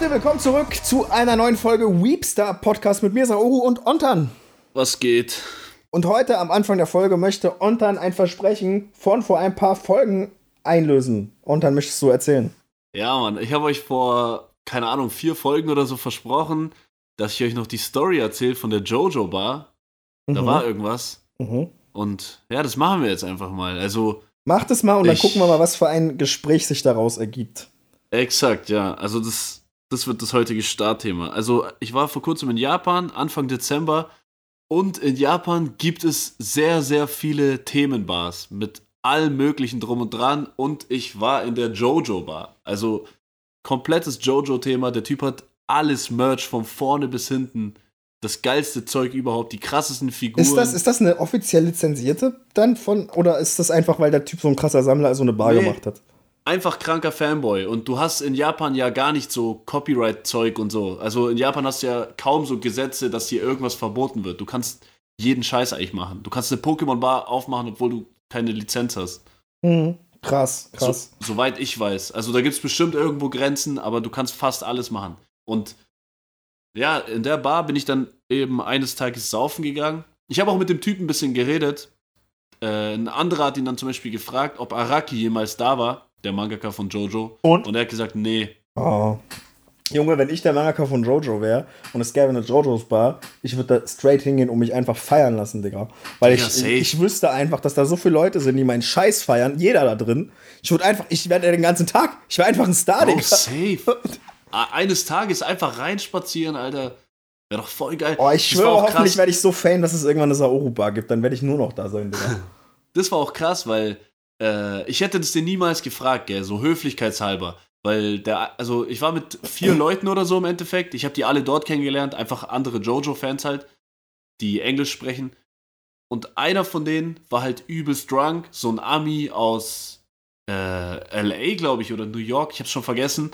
Leute, willkommen zurück zu einer neuen Folge Weepstar Podcast mit mir, Saoru und Ontan. Was geht? Und heute am Anfang der Folge möchte Ontan ein Versprechen von vor ein paar Folgen einlösen. Ontan, möchtest du erzählen? Ja, Mann, ich habe euch vor, keine Ahnung, vier Folgen oder so versprochen, dass ich euch noch die Story erzähle von der Jojo Bar. Da Mhm. war irgendwas. Mhm. Und ja, das machen wir jetzt einfach mal. Also, Macht es mal und dann Ich- gucken wir mal, was für ein Gespräch sich daraus ergibt. exakt, ja. Also, das, das wird das heutige Startthema. Also, ich war vor kurzem in Japan, Anfang Dezember. Und in Japan gibt es sehr, sehr viele Themenbars mit allem Möglichen drum und dran. Und ich war in der Jojo Bar. Also, komplettes Jojo-Thema. Der Typ hat alles Merch von vorne bis hinten. Das geilste Zeug überhaupt, die krassesten Figuren. Ist das, ist das eine offiziell lizenzierte dann von, oder ist das einfach, weil der Typ so ein krasser Sammler so eine Bar Nee. gemacht hat? Einfach kranker Fanboy. Und du hast in Japan ja gar nicht so Copyright-Zeug und so. Also in Japan hast du ja kaum so Gesetze, dass hier irgendwas verboten wird. Du kannst jeden Scheiß eigentlich machen. Du kannst eine Pokémon-Bar aufmachen, obwohl du keine Lizenz hast. Mhm. Krass, krass. So, soweit ich weiß. Also da gibt es bestimmt irgendwo Grenzen, aber du kannst fast alles machen. Und ja, in der Bar bin ich dann eben eines Tages saufen gegangen. Ich habe auch mit dem Typen ein bisschen geredet. Äh, ein anderer hat ihn dann zum Beispiel gefragt, ob Araki jemals da war, der Mangaka von Jojo. Und? Und er hat gesagt, nee. Oh. Junge, wenn ich der Mangaka von Jojo wäre und es gäbe eine Jojos Bar, ich würde da straight hingehen und mich einfach feiern lassen, Digga. Weil Digga, ich, safe. ich wüsste einfach, dass da so viele Leute sind, die meinen Scheiß feiern, jeder da drin. Ich würde einfach, ich werde den ganzen Tag, ich wäre einfach ein Star, Oh, Digga. safe. A- Eines Tages einfach reinspazieren, Alter. Wäre doch voll geil. Oh, ich Das schwöre, hoffentlich werde ich so fame, dass es irgendwann eine Saoru-Bar gibt. Dann werde ich nur noch da sein, Digga. Das war auch krass, weil äh, ich hätte das dir niemals gefragt, gell, so höflichkeitshalber. Weil der, also ich war mit vier Leuten oder so im Endeffekt. Ich habe die alle dort kennengelernt, einfach andere Jojo-Fans halt, die Englisch sprechen. Und einer von denen war halt übelst drunk, so ein Ami aus äh, LA, glaube ich, oder New York, ich hab's schon vergessen.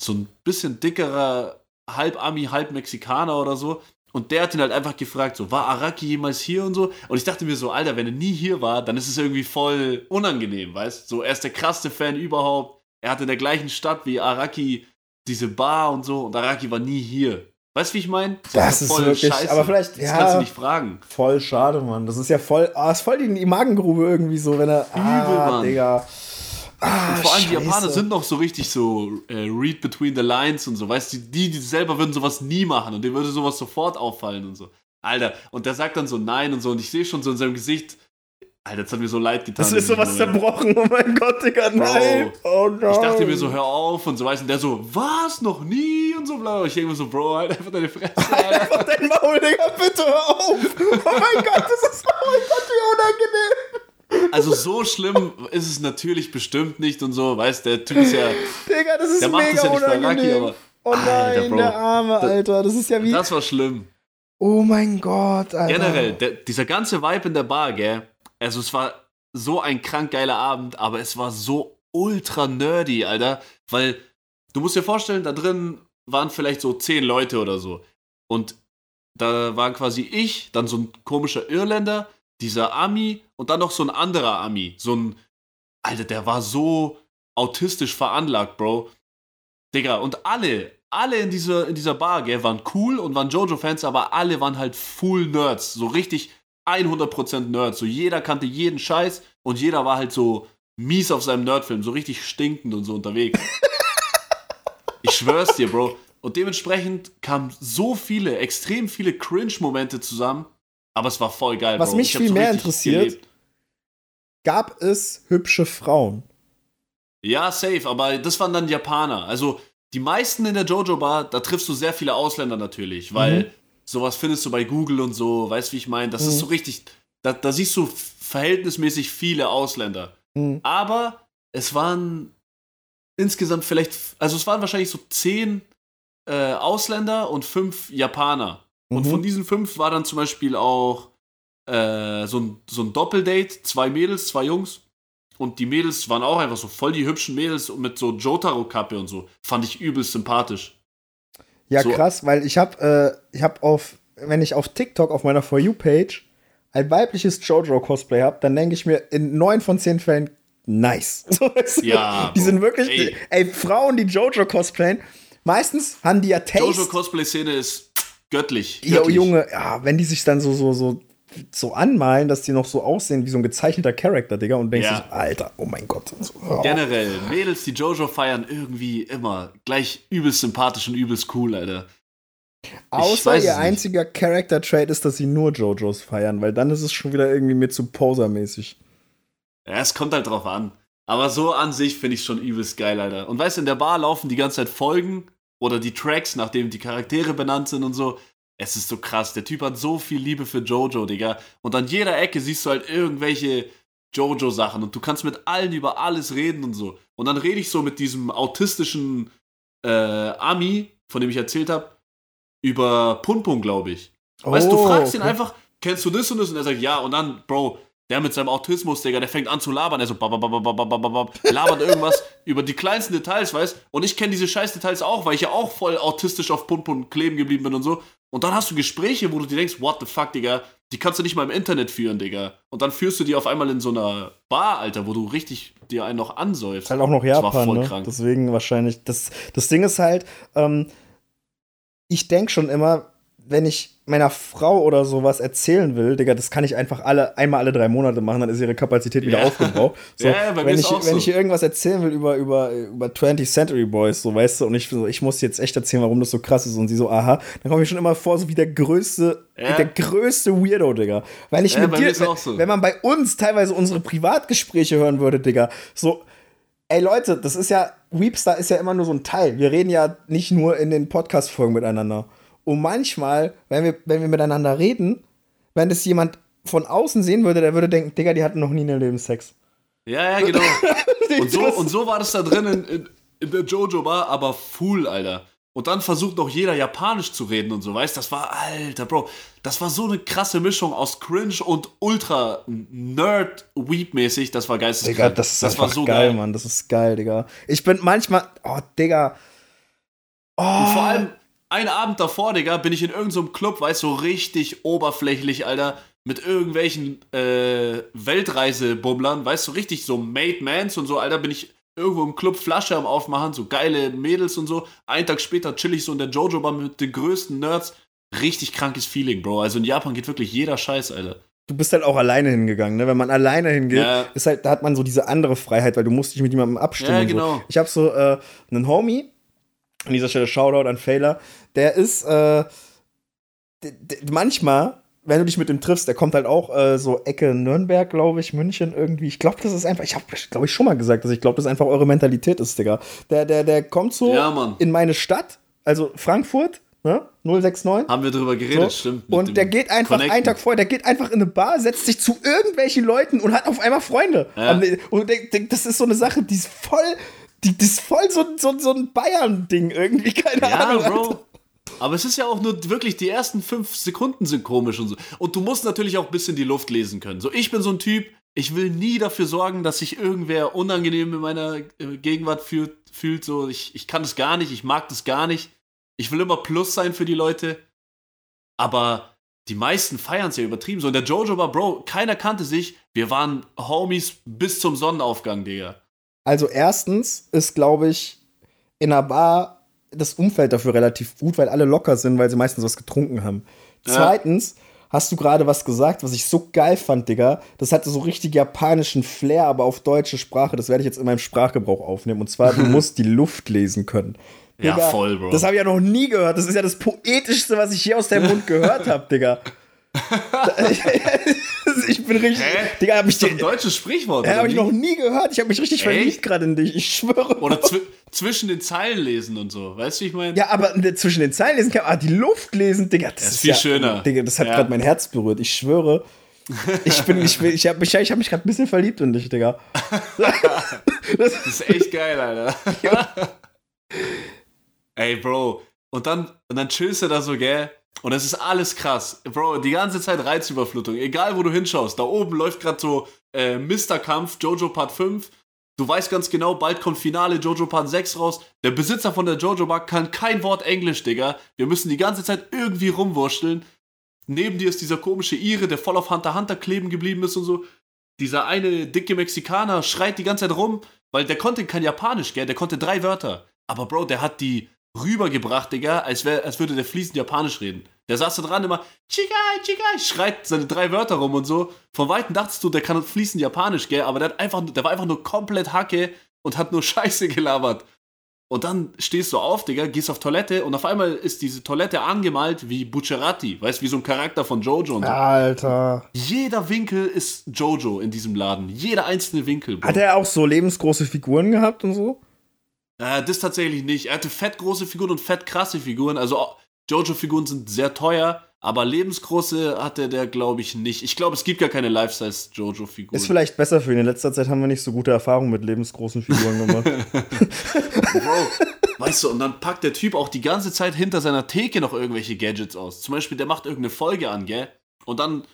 So ein bisschen dickerer, halb Ami, halb Mexikaner oder so. Und der hat ihn halt einfach gefragt, so, war Araki jemals hier und so? Und ich dachte mir so, Alter, wenn er nie hier war, dann ist es irgendwie voll unangenehm, weißt? So, er ist der krasseste Fan überhaupt. Er hat in der gleichen Stadt wie Araki diese Bar und so und Araki war nie hier. Weißt du, wie ich meine? Das ist wirklich- aber vielleicht- Das ja. kannst du nicht fragen. Voll schade, Mann. Das ist ja voll, ah, ist voll die, die Magengrube irgendwie so, wenn er, ah, Mann. Digga. Ah, vor allem die scheiße. Japaner sind noch so richtig so äh, read between the lines und so. Weißt du, die, die selber würden sowas nie machen und denen würde sowas sofort auffallen und so. Alter, und der sagt dann so nein und so und ich sehe schon so in seinem Gesicht, Alter, das hat mir so leid getan. Das ist sowas zerbrochen, oh mein Gott, Digga, nein. Oh nein. Ich dachte mir so, hör auf und so, weißt du, und der so, was, noch nie und so bla. Und ich denke mir so, Bro, halt einfach deine Fresse, Alter. Einfach dein Maul, Digga, bitte hör auf. Oh mein Gott, das ist, oh mein Gott, wie unangenehm. Also so schlimm ist es natürlich bestimmt nicht und so, weißt du, der Typ ist ja, Digga, das ist der macht mega das ja nicht unangenehm. aber oh nein, Alter, Bro. der Arme, Alter. Das ist ja wie, das war schlimm. oh mein Gott, Alter. Generell, der, dieser ganze Vibe in der Bar, gell, also es war so ein krank geiler Abend, aber es war so ultra nerdy, Alter, weil du musst dir vorstellen, da drin waren vielleicht so zehn Leute oder so und da waren quasi ich, dann so ein komischer Irländer, dieser Ami und dann noch so ein anderer Ami, so ein, Alter, der war so autistisch veranlagt, Bro. Digga, und alle, alle in dieser, in dieser Bar, gell, waren cool und waren Jojo-Fans, aber alle waren halt full Nerds. So richtig 100% Nerds. So jeder kannte jeden Scheiß und jeder war halt so mies auf seinem Nerdfilm, so richtig stinkend und so unterwegs. ich schwör's dir, Bro. Und dementsprechend kamen so viele, extrem viele Cringe-Momente zusammen, aber es war voll geil, Was Bro. mich viel mehr interessiert- gelebt. Gab es hübsche Frauen? Ja, safe, aber das waren dann Japaner. Also die meisten in der Jojo-Bar, da triffst du sehr viele Ausländer natürlich, weil Mhm. sowas findest du bei Google und so, weißt du, wie ich meine? Das ist Mhm. so richtig, da, da siehst du verhältnismäßig viele Ausländer. Hm. Aber es waren insgesamt vielleicht, also es waren wahrscheinlich so zehn äh, Ausländer und fünf Japaner. Und Mhm. von diesen fünf war dann zum Beispiel auch äh, so, ein, so ein Doppeldate, zwei Mädels, zwei Jungs. Und die Mädels waren auch einfach so voll die hübschen Mädels mit so Jotaro-Kappe und so. Fand ich übelst sympathisch. Ja, So- krass, weil ich habe äh, ich hab auf, wenn ich auf TikTok auf meiner For You-Page ein weibliches Jojo-Cosplay habe, dann denke ich mir in neun von zehn Fällen, nice. Ja, die sind wirklich, Ey. ey, Frauen, die Jojo cosplayen, meistens haben die ja Taste. Jojo-Cosplay-Szene ist göttlich. Göttlich. Junge, ja, wenn die sich dann so, so, so, so anmalen, dass die noch so aussehen wie so ein gezeichneter Charakter, Digga, und denkst Ja. du, so, Alter, oh mein Gott. So, oh. Generell, Mädels, die Jojo feiern, irgendwie immer gleich übelst sympathisch und übelst cool, Alter. Außer ihr einziger Character-Trait ist, dass sie nur Jojos feiern, weil dann ist es schon wieder irgendwie mir zu posermäßig. Ja, es kommt halt drauf an. Aber so an sich finde ich schon übelst geil, Alter. Und weißt du, in der Bar laufen die ganze Zeit Folgen oder die Tracks, nachdem die Charaktere benannt sind und so. Es ist so krass. Der Typ hat so viel Liebe für Jojo, Digga. Und an jeder Ecke siehst du halt irgendwelche Jojo-Sachen und du kannst mit allen über alles reden und so. Und dann rede ich so mit diesem autistischen äh, Ami, von dem ich erzählt habe, über Punpun, glaube ich. Weißt du, du Oh, fragst ihn okay. einfach, kennst du das und das? Und er sagt, ja. Und dann, Bro, der mit seinem Autismus, Digga, der fängt an zu labern. Er so, labert irgendwas über die kleinsten Details, weißt Und ich kenne diese scheiß Details auch, weil ich ja auch voll autistisch auf Punpun kleben geblieben bin und so. Und dann hast du Gespräche, wo du dir denkst, what the fuck, Digga, die kannst du nicht mal im Internet führen, Digga. Und dann führst du die auf einmal in so einer Bar, Alter, wo du richtig dir einen noch ansäufst. Halt auch noch Das Japan, voll ne? krank. Deswegen wahrscheinlich. Das, das Ding ist halt, ähm, ich denke schon immer, wenn ich meiner Frau oder sowas erzählen will, Digga, das kann ich einfach alle, einmal alle drei Monate machen, dann ist ihre Kapazität wieder Ja. aufgebraucht. So, Ja, wenn ich, wenn so. ich ihr irgendwas erzählen will über, über, über 20th Century Boys, so weißt du, und ich, so, ich muss jetzt echt erzählen, warum das so krass ist, und sie so, aha, dann komme ich schon immer vor, so wie der größte, Ja. der größte Weirdo, Digga. Weil ich mit dir, so. wenn man bei uns teilweise unsere Privatgespräche hören würde, Digga, so, Ey Leute, das ist ja, Weepstar ist ja immer nur so ein Teil. Wir reden ja nicht nur in den Podcast-Folgen miteinander. Und manchmal, wenn wir, wenn wir miteinander reden, wenn das jemand von außen sehen würde, der würde denken, Digga, die hatten noch nie in ihrem Leben Sex. Ja, ja, genau. und, so, und so war das da drin in, in, in der Jojo-Bar, aber full, Alter. Und dann versucht noch jeder Japanisch zu reden und so, weißt Das war, Alter, Bro, das war so eine krasse Mischung aus Cringe und ultra Nerd-Weep-mäßig. Das war geisteskrank. Digga, das ist war einfach geil, Mann. Das ist geil, Digga. Ich bin manchmal, oh, Digga. Oh, Und vor allem, einen Abend davor, Digga, bin ich in irgendeinem Club, weißt du, so richtig oberflächlich, Alter, mit irgendwelchen äh, Weltreisebumblern, weißt du, richtig so Made Mans und so, Alter, bin ich irgendwo im Club Flasche am Aufmachen, so geile Mädels und so. Einen Tag später chill ich so in der Jojo-Bar mit den größten Nerds. Richtig krankes Feeling, Bro. Also in Japan geht wirklich jeder Scheiß, Alter. du bist halt auch alleine hingegangen, ne? Wenn man alleine hingeht, Ja. ist halt, da hat man so diese andere Freiheit, weil du musst dich mit jemandem abstimmen. Ja, und so. genau. Ich habe so äh, einen Homie, an dieser Stelle Shoutout an Failer, der ist äh, manchmal, wenn du dich mit dem triffst, der kommt halt auch äh, so Ecke Nürnberg, glaube ich, München irgendwie. Ich glaube, das ist einfach, ich habe, glaube ich, schon mal gesagt, dass ich glaube, das einfach eure Mentalität ist, Digga. Der, der, der kommt so Ja, in meine Stadt, also Frankfurt, ne? 069. Haben wir drüber geredet, So. stimmt. Und der geht einfach Connecten. einen Tag vorher, der geht einfach in eine Bar, setzt sich zu irgendwelchen Leuten und hat auf einmal Freunde. Ja. Und das ist so eine Sache, die ist voll, die, die ist voll so, so, so ein Bayern-Ding irgendwie, keine Ja, Ahnung. Alter. Bro. Aber es ist ja auch nur wirklich, die ersten fünf Sekunden sind komisch und so. Und du musst natürlich auch ein bisschen die Luft lesen können. So, ich bin so ein Typ, ich will nie dafür sorgen, dass sich irgendwer unangenehm in meiner äh, Gegenwart fühlt. fühlt. So, ich, ich kann das gar nicht, ich mag das gar nicht. Ich will immer Plus sein für die Leute. Aber die meisten feiern es ja übertrieben. So in der Jojo war, Bro, keiner kannte sich. Wir waren Homies bis zum Sonnenaufgang, Digga. Also erstens ist, glaube ich, in einer Bar das Umfeld dafür relativ gut, weil alle locker sind, weil sie meistens was getrunken haben. Ja. Zweitens hast du gerade was gesagt, was ich so geil fand, Digga. Das hatte so richtig japanischen Flair, aber auf deutsche Sprache. Das werde ich jetzt in meinem Sprachgebrauch aufnehmen. Und zwar, du musst die Luft lesen können. Ja, voll, Bro. Das habe ich ja noch nie gehört. Das ist ja das Poetischste, was ich je aus deinem Mund gehört habe, Digga. ich bin richtig. Hä? Digga, hab ich, Das ist ein deutsches Sprichwort. ja, oder hab ich noch nie gehört. Ich habe mich richtig Echt? verliebt gerade in dich. Ich schwöre. Oder zwi zwischen den Zeilen lesen und so. Weißt du, wie ich meine? Ja, aber der- zwischen den Zeilen lesen kann, ah, die Luft lesen, Digga, das, ist ist viel ja, schöner. Digga, das hat Ja. gerade mein Herz berührt. Ich schwöre. Ich bin, ich, ich habe mich, ich hab mich gerade ein bisschen verliebt in dich, Digga. Das ist echt geil, Alter. Ey, Bro. Und dann, und dann chillst du da so, gell? Und es ist alles krass. Bro, die ganze Zeit Reizüberflutung. Egal, wo du hinschaust. Da oben läuft gerade so äh, Mr. Jojo Part 5. Du weißt ganz genau, bald kommt Finale Jojo Part 6 raus. Der Besitzer von der Jojo Bar kann kein Wort Englisch, Digga. Wir müssen die ganze Zeit irgendwie rumwurschteln. Neben dir ist dieser komische Ire, der voll auf Hunter Hunter kleben geblieben ist und so. Dieser eine dicke Mexikaner schreit die ganze Zeit rum, weil der konnte kein Japanisch, gell? Der konnte drei Wörter. Aber Bro, der hat die rübergebracht, Digga, als, wär, als würde der fließend Japanisch reden. Der saß da dran immer, Chigai, Chigai, schreit seine drei Wörter rum und so. Von Weitem dachtest du, der kann fließend Japanisch, gell, aber der, hat einfach, der war einfach nur komplett Hacke und hat nur Scheiße gelabert. Und dann stehst du auf, Digga, gehst auf Toilette und auf einmal ist diese Toilette angemalt wie Bucciarati, weißt du, wie so ein Charakter von Jojo und so. Alter. Jeder Winkel ist Jojo in diesem Laden. Jeder einzelne Winkel. Bro. Hat er auch so lebensgroße Figuren gehabt und so? Äh, das tatsächlich nicht. Er hatte fett große Figuren und fett krasse Figuren. Also Jojo-Figuren sind sehr teuer, aber lebensgroße hatte der, glaube ich, nicht. Ich glaube, es gibt gar keine Life-Size-Jojo-Figuren. Ist vielleicht besser für ihn. In letzter Zeit haben wir nicht so gute Erfahrungen mit lebensgroßen Figuren gemacht. Bro, weißt du, und dann packt der Typ auch die ganze Zeit hinter seiner Theke noch irgendwelche Gadgets aus. Zum Beispiel, der macht irgendeine Folge an, gell? Und dann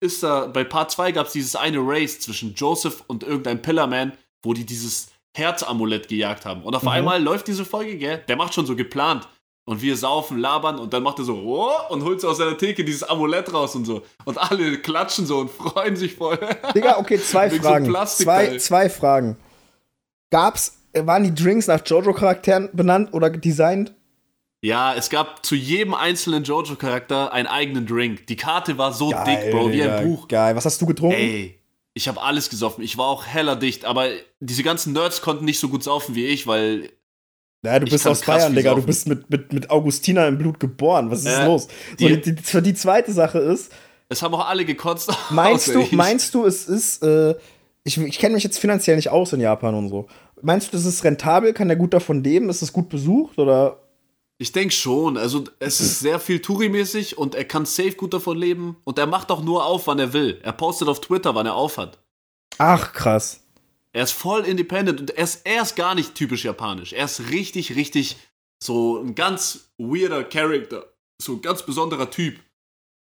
ist da, bei Part 2 gab es dieses eine Race zwischen Joseph und irgendeinem Pillarman, wo die dieses Herzamulett gejagt haben. Und auf Mhm. einmal läuft diese Folge, gell? Der macht schon so geplant. Und wir saufen, labern und dann macht er so oh, und holt so aus seiner Theke dieses Amulett raus und so. Und alle klatschen so und freuen sich voll. Digga, okay, zwei so Fragen. Plastikteil. zwei, zwei Fragen. Gab's, waren die Drinks nach Jojo-Charakteren benannt oder designt? Ja, es gab zu jedem einzelnen Jojo-Charakter einen eigenen Drink. Die Karte war so Geil, dick, Bro, wie ein Buch. Geil. Was hast du getrunken? Ey, ich habe alles gesoffen. Ich war auch heller dicht, aber diese ganzen Nerds konnten nicht so gut saufen wie ich, weil Ja, du bist aus Bayern, Digga. Du bist mit, mit, mit Augustina im Blut geboren. Was ist Ja, los? So, die- die, die, die zweite Sache ist, es haben auch alle gekotzt. meinst du, ich. meinst du, es ist, äh, ich, ich kenne mich jetzt finanziell nicht aus in Japan und so. Meinst du, das ist rentabel? Kann der gut davon leben? Ist es gut besucht? Oder? Ich denke schon. Also, es ist sehr viel Touri-mäßig und er kann safe gut davon leben. Und er macht auch nur auf, wann er will. Er postet auf Twitter, wann er aufhat. Ach, krass. Er ist voll independent und er ist, er ist gar nicht typisch japanisch. Er ist richtig, richtig so ein ganz weirder Charakter. So ein ganz besonderer Typ.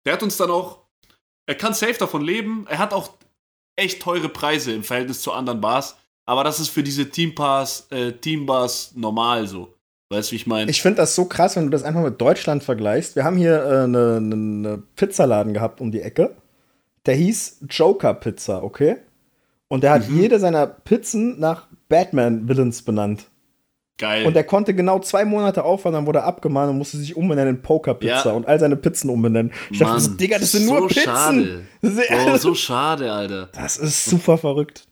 Der hat uns dann auch. Er kann safe davon leben. Er hat auch echt teure Preise im Verhältnis zu anderen Bars. Aber das ist für diese Teampass, äh, Teambars normal so. Weißt du, wie ich meine? Ich finde das so krass, wenn du das einfach mit Deutschland vergleichst. Wir haben hier eine äh, ne, ne, ne Pizzaladen gehabt um die Ecke. Der hieß Joker Pizza, okay? Und der hat Mhm. jede seiner Pizzen nach Batman-Villains benannt. Geil. Und der konnte genau zwei Monate aufhören, dann wurde er abgemahnt und musste sich umbenennen in Poker Pizza Ja. und all seine Pizzen umbenennen. Ich dachte Mann, Digga, das sind so nur Pizzen. Schade. Das ist, Bro, so schade, Alter. das ist super verrückt.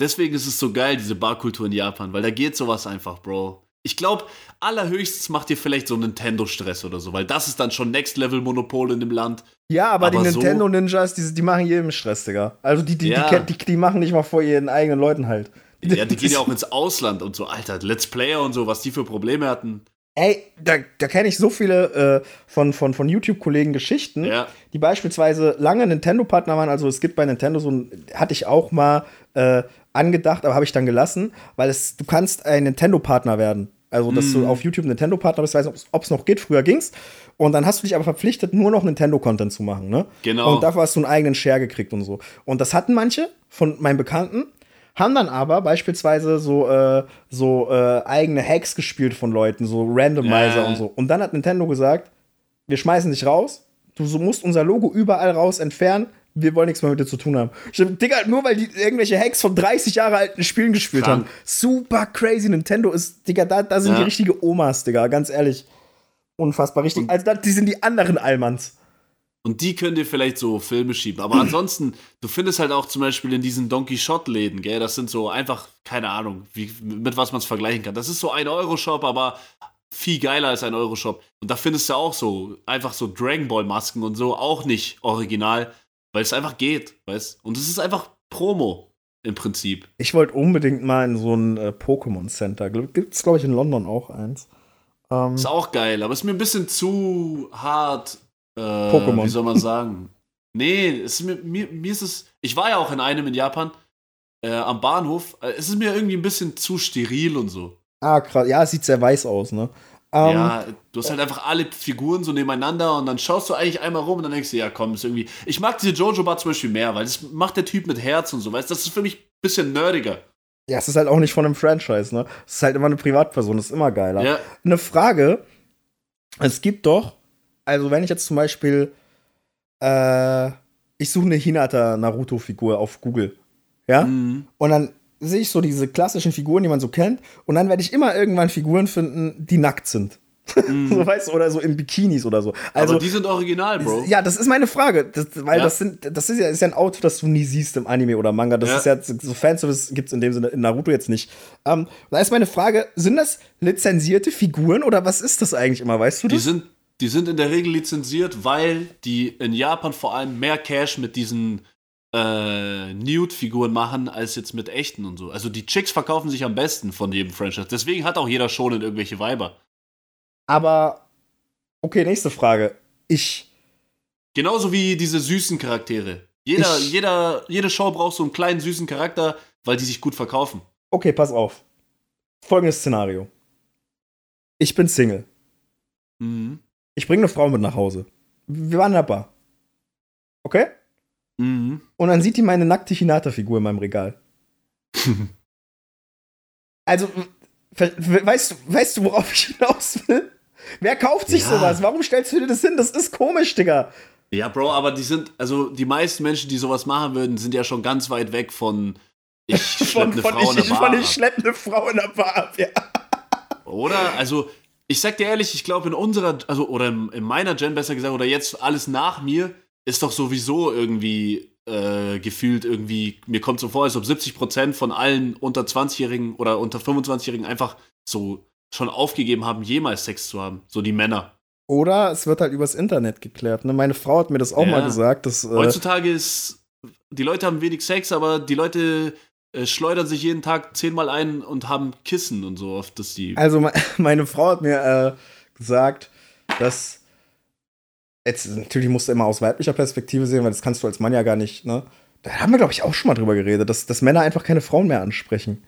Deswegen ist es so geil, diese Barkultur in Japan, weil da geht sowas einfach, Bro. Ich glaube, allerhöchstens macht ihr vielleicht so Nintendo-Stress oder so, weil das ist dann schon Next-Level-Monopol in dem Land. Ja, aber, die Aber so- Nintendo Ninjas, die, die machen jedem Stress, Digga. Also die, die, Ja. die, die, die machen nicht mal vor ihren eigenen Leuten halt. Ja, die gehen ja auch ins Ausland und so, Alter, Let's Player und so, was die für Probleme hatten. Ey, da, da kenne ich so viele äh, von, von, von YouTube-Kollegen Geschichten, Ja. die beispielsweise lange Nintendo-Partner waren. Also es gibt bei Nintendo so ein, hatte ich auch mal äh, angedacht, aber habe ich dann gelassen, weil es, du kannst ein Nintendo-Partner werden. Also, dass du auf YouTube Nintendo-Partner bist, weiß nicht, ob es noch geht, früher ging's. Und dann hast du dich aber verpflichtet, nur noch Nintendo-Content zu machen, ne? Genau. Und dafür hast du einen eigenen Share gekriegt und so. Und das hatten manche von meinen Bekannten, haben dann aber beispielsweise so, äh, so äh, eigene Hacks gespielt von Leuten, so Randomizer Ja. und so. Und dann hat Nintendo gesagt, wir schmeißen dich raus, du musst unser Logo überall raus entfernen, wir wollen nichts mehr mit dir zu tun haben. Hab, Digga, nur weil die irgendwelche Hacks von 30 Jahre alten Spielen gespielt Krank. haben. Super crazy. Nintendo ist, Digga, da, da sind Ja. die richtige Omas, Digga, ganz ehrlich. Unfassbar richtig. Also, die sind die anderen Allmanns. Und die können dir vielleicht so Filme schieben. Aber ansonsten, du findest halt auch zum Beispiel in diesen Donkey Shot-Läden, gell? Das sind so einfach, keine Ahnung, wie, mit was man es vergleichen kann. Das ist so ein Euro-Shop, aber viel geiler als ein Euro-Shop. Und da findest du auch so, einfach so Dragon Ball-Masken und so, auch nicht original, weil es einfach geht, weißt Und es ist einfach Promo im Prinzip. Ich wollte unbedingt mal in so ein äh, Pokémon Center. Gibt es, glaube ich, in London auch eins. Ähm, Ist auch geil, aber ist mir ein bisschen zu hart. Äh, Pokémon. Wie soll man sagen? nee, es ist mir, mir, ist es. Ich war ja auch in einem in Japan äh, am Bahnhof. Äh, Es ist mir irgendwie ein bisschen zu steril und so. ah, krass. Ja, es sieht sehr weiß aus, ne? Ähm, ja, du hast halt einfach alle Figuren so nebeneinander und dann schaust du eigentlich einmal rum und dann denkst du, ja komm, ist irgendwie. Ich mag diese Jojo-Bar zum Beispiel mehr, weil das macht der Typ mit Herz und so, weißt du, das ist für mich ein bisschen nerdiger. Ja, es ist halt auch nicht von einem Franchise, ne? Es ist halt immer eine Privatperson, das ist immer geiler. Ja, Eine Frage: Es gibt doch, also wenn ich jetzt zum Beispiel, äh, ich suche eine Hinata Naruto-Figur auf Google, ja? mhm. Und dann sehe ich so diese klassischen Figuren, die man so kennt, und dann werde ich immer irgendwann Figuren finden, die nackt sind. Mm. so weißt du, oder so in Bikinis oder so. Also, Aber die sind original, Bro. Ja, das ist meine Frage. Das, weil ja. das sind, das ist ja, ist ja ein Auto, das du nie siehst im Anime oder Manga. Das ja. ist ja so Fanservice gibt es in dem Sinne in Naruto jetzt nicht. Ähm, da ist meine Frage: Sind das lizenzierte Figuren oder was ist das eigentlich immer? Weißt du das? Die sind, die sind in der Regel lizenziert, weil die in Japan vor allem mehr Cash mit diesen äh, Nude-Figuren machen als jetzt mit echten und so. Also die Chicks verkaufen sich am besten von jedem Franchise. Deswegen hat auch jeder schon in irgendwelche Weiber. Aber, okay, nächste Frage. Ich. Genauso wie diese süßen Charaktere. Jeder, ich, jeder, jede Show braucht so einen kleinen süßen Charakter, weil die sich gut verkaufen. Okay, pass auf. Folgendes Szenario. Ich bin Single. Mhm. Ich bringe eine Frau mit nach Hause. Wir waren in der Bar. Okay? Mhm. Und dann sieht die meine nackte Hinata-Figur in meinem Regal. also, weißt du, weißt du, worauf ich hinaus will? Wer kauft sich ja. sowas? Warum stellst du dir das hin? Das ist komisch, Digga. Ja, Bro, aber die sind, also die meisten Menschen, die sowas machen würden, sind ja schon ganz weit weg von ich schleppe eine Frau in der Bar. Von ich schleppe eine Frau in der Bar ja. Oder? Also, ich sag dir ehrlich, ich glaube in unserer, also, oder in, in meiner Gen besser gesagt, oder jetzt alles nach mir, ist doch sowieso irgendwie äh, gefühlt irgendwie, mir kommt so vor, als ob 70% von allen unter 20-Jährigen oder unter 25-Jährigen einfach so schon aufgegeben haben, jemals Sex zu haben. So die Männer. Oder es wird halt übers Internet geklärt. Ne? Meine Frau hat mir das auch ja. mal gesagt. Dass, äh Heutzutage ist, die Leute haben wenig Sex, aber die Leute schleudern sich jeden Tag zehnmal ein und haben Kissen und so oft, dass die. Also meine Frau hat mir äh, gesagt, dass jetzt natürlich musst du immer aus weiblicher Perspektive sehen, weil das kannst du als Mann ja gar nicht, ne? Da haben wir, glaube ich, auch schon mal drüber geredet, dass, dass Männer einfach keine Frauen mehr ansprechen.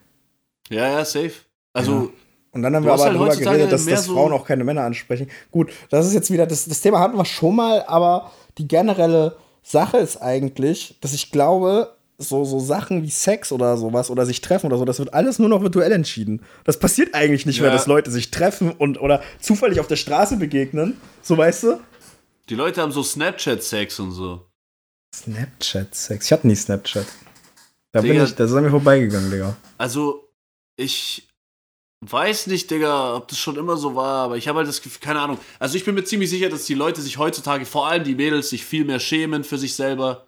Ja, ja, safe. Also. Ja. Und dann haben wir aber halt darüber geredet, dass, dass Frauen auch keine Männer ansprechen. Gut, das ist jetzt wieder, das, das Thema hatten wir schon mal, aber die generelle Sache ist eigentlich, dass ich glaube, so, so Sachen wie Sex oder sowas oder sich treffen oder so, das wird alles nur noch virtuell entschieden. Das passiert eigentlich nicht ja. mehr, dass Leute sich treffen und oder zufällig auf der Straße begegnen. So weißt du? Die Leute haben so Snapchat-Sex und so. Snapchat-Sex? Ich hatte nie Snapchat. Da Digga, bin ich, da ist an mir vorbeigegangen, Digga. Also, ich weiß nicht, Digga, ob das schon immer so war, aber ich habe halt das Gefühl, keine Ahnung. Also, ich bin mir ziemlich sicher, dass die Leute sich heutzutage, vor allem die Mädels, sich viel mehr schämen für sich selber.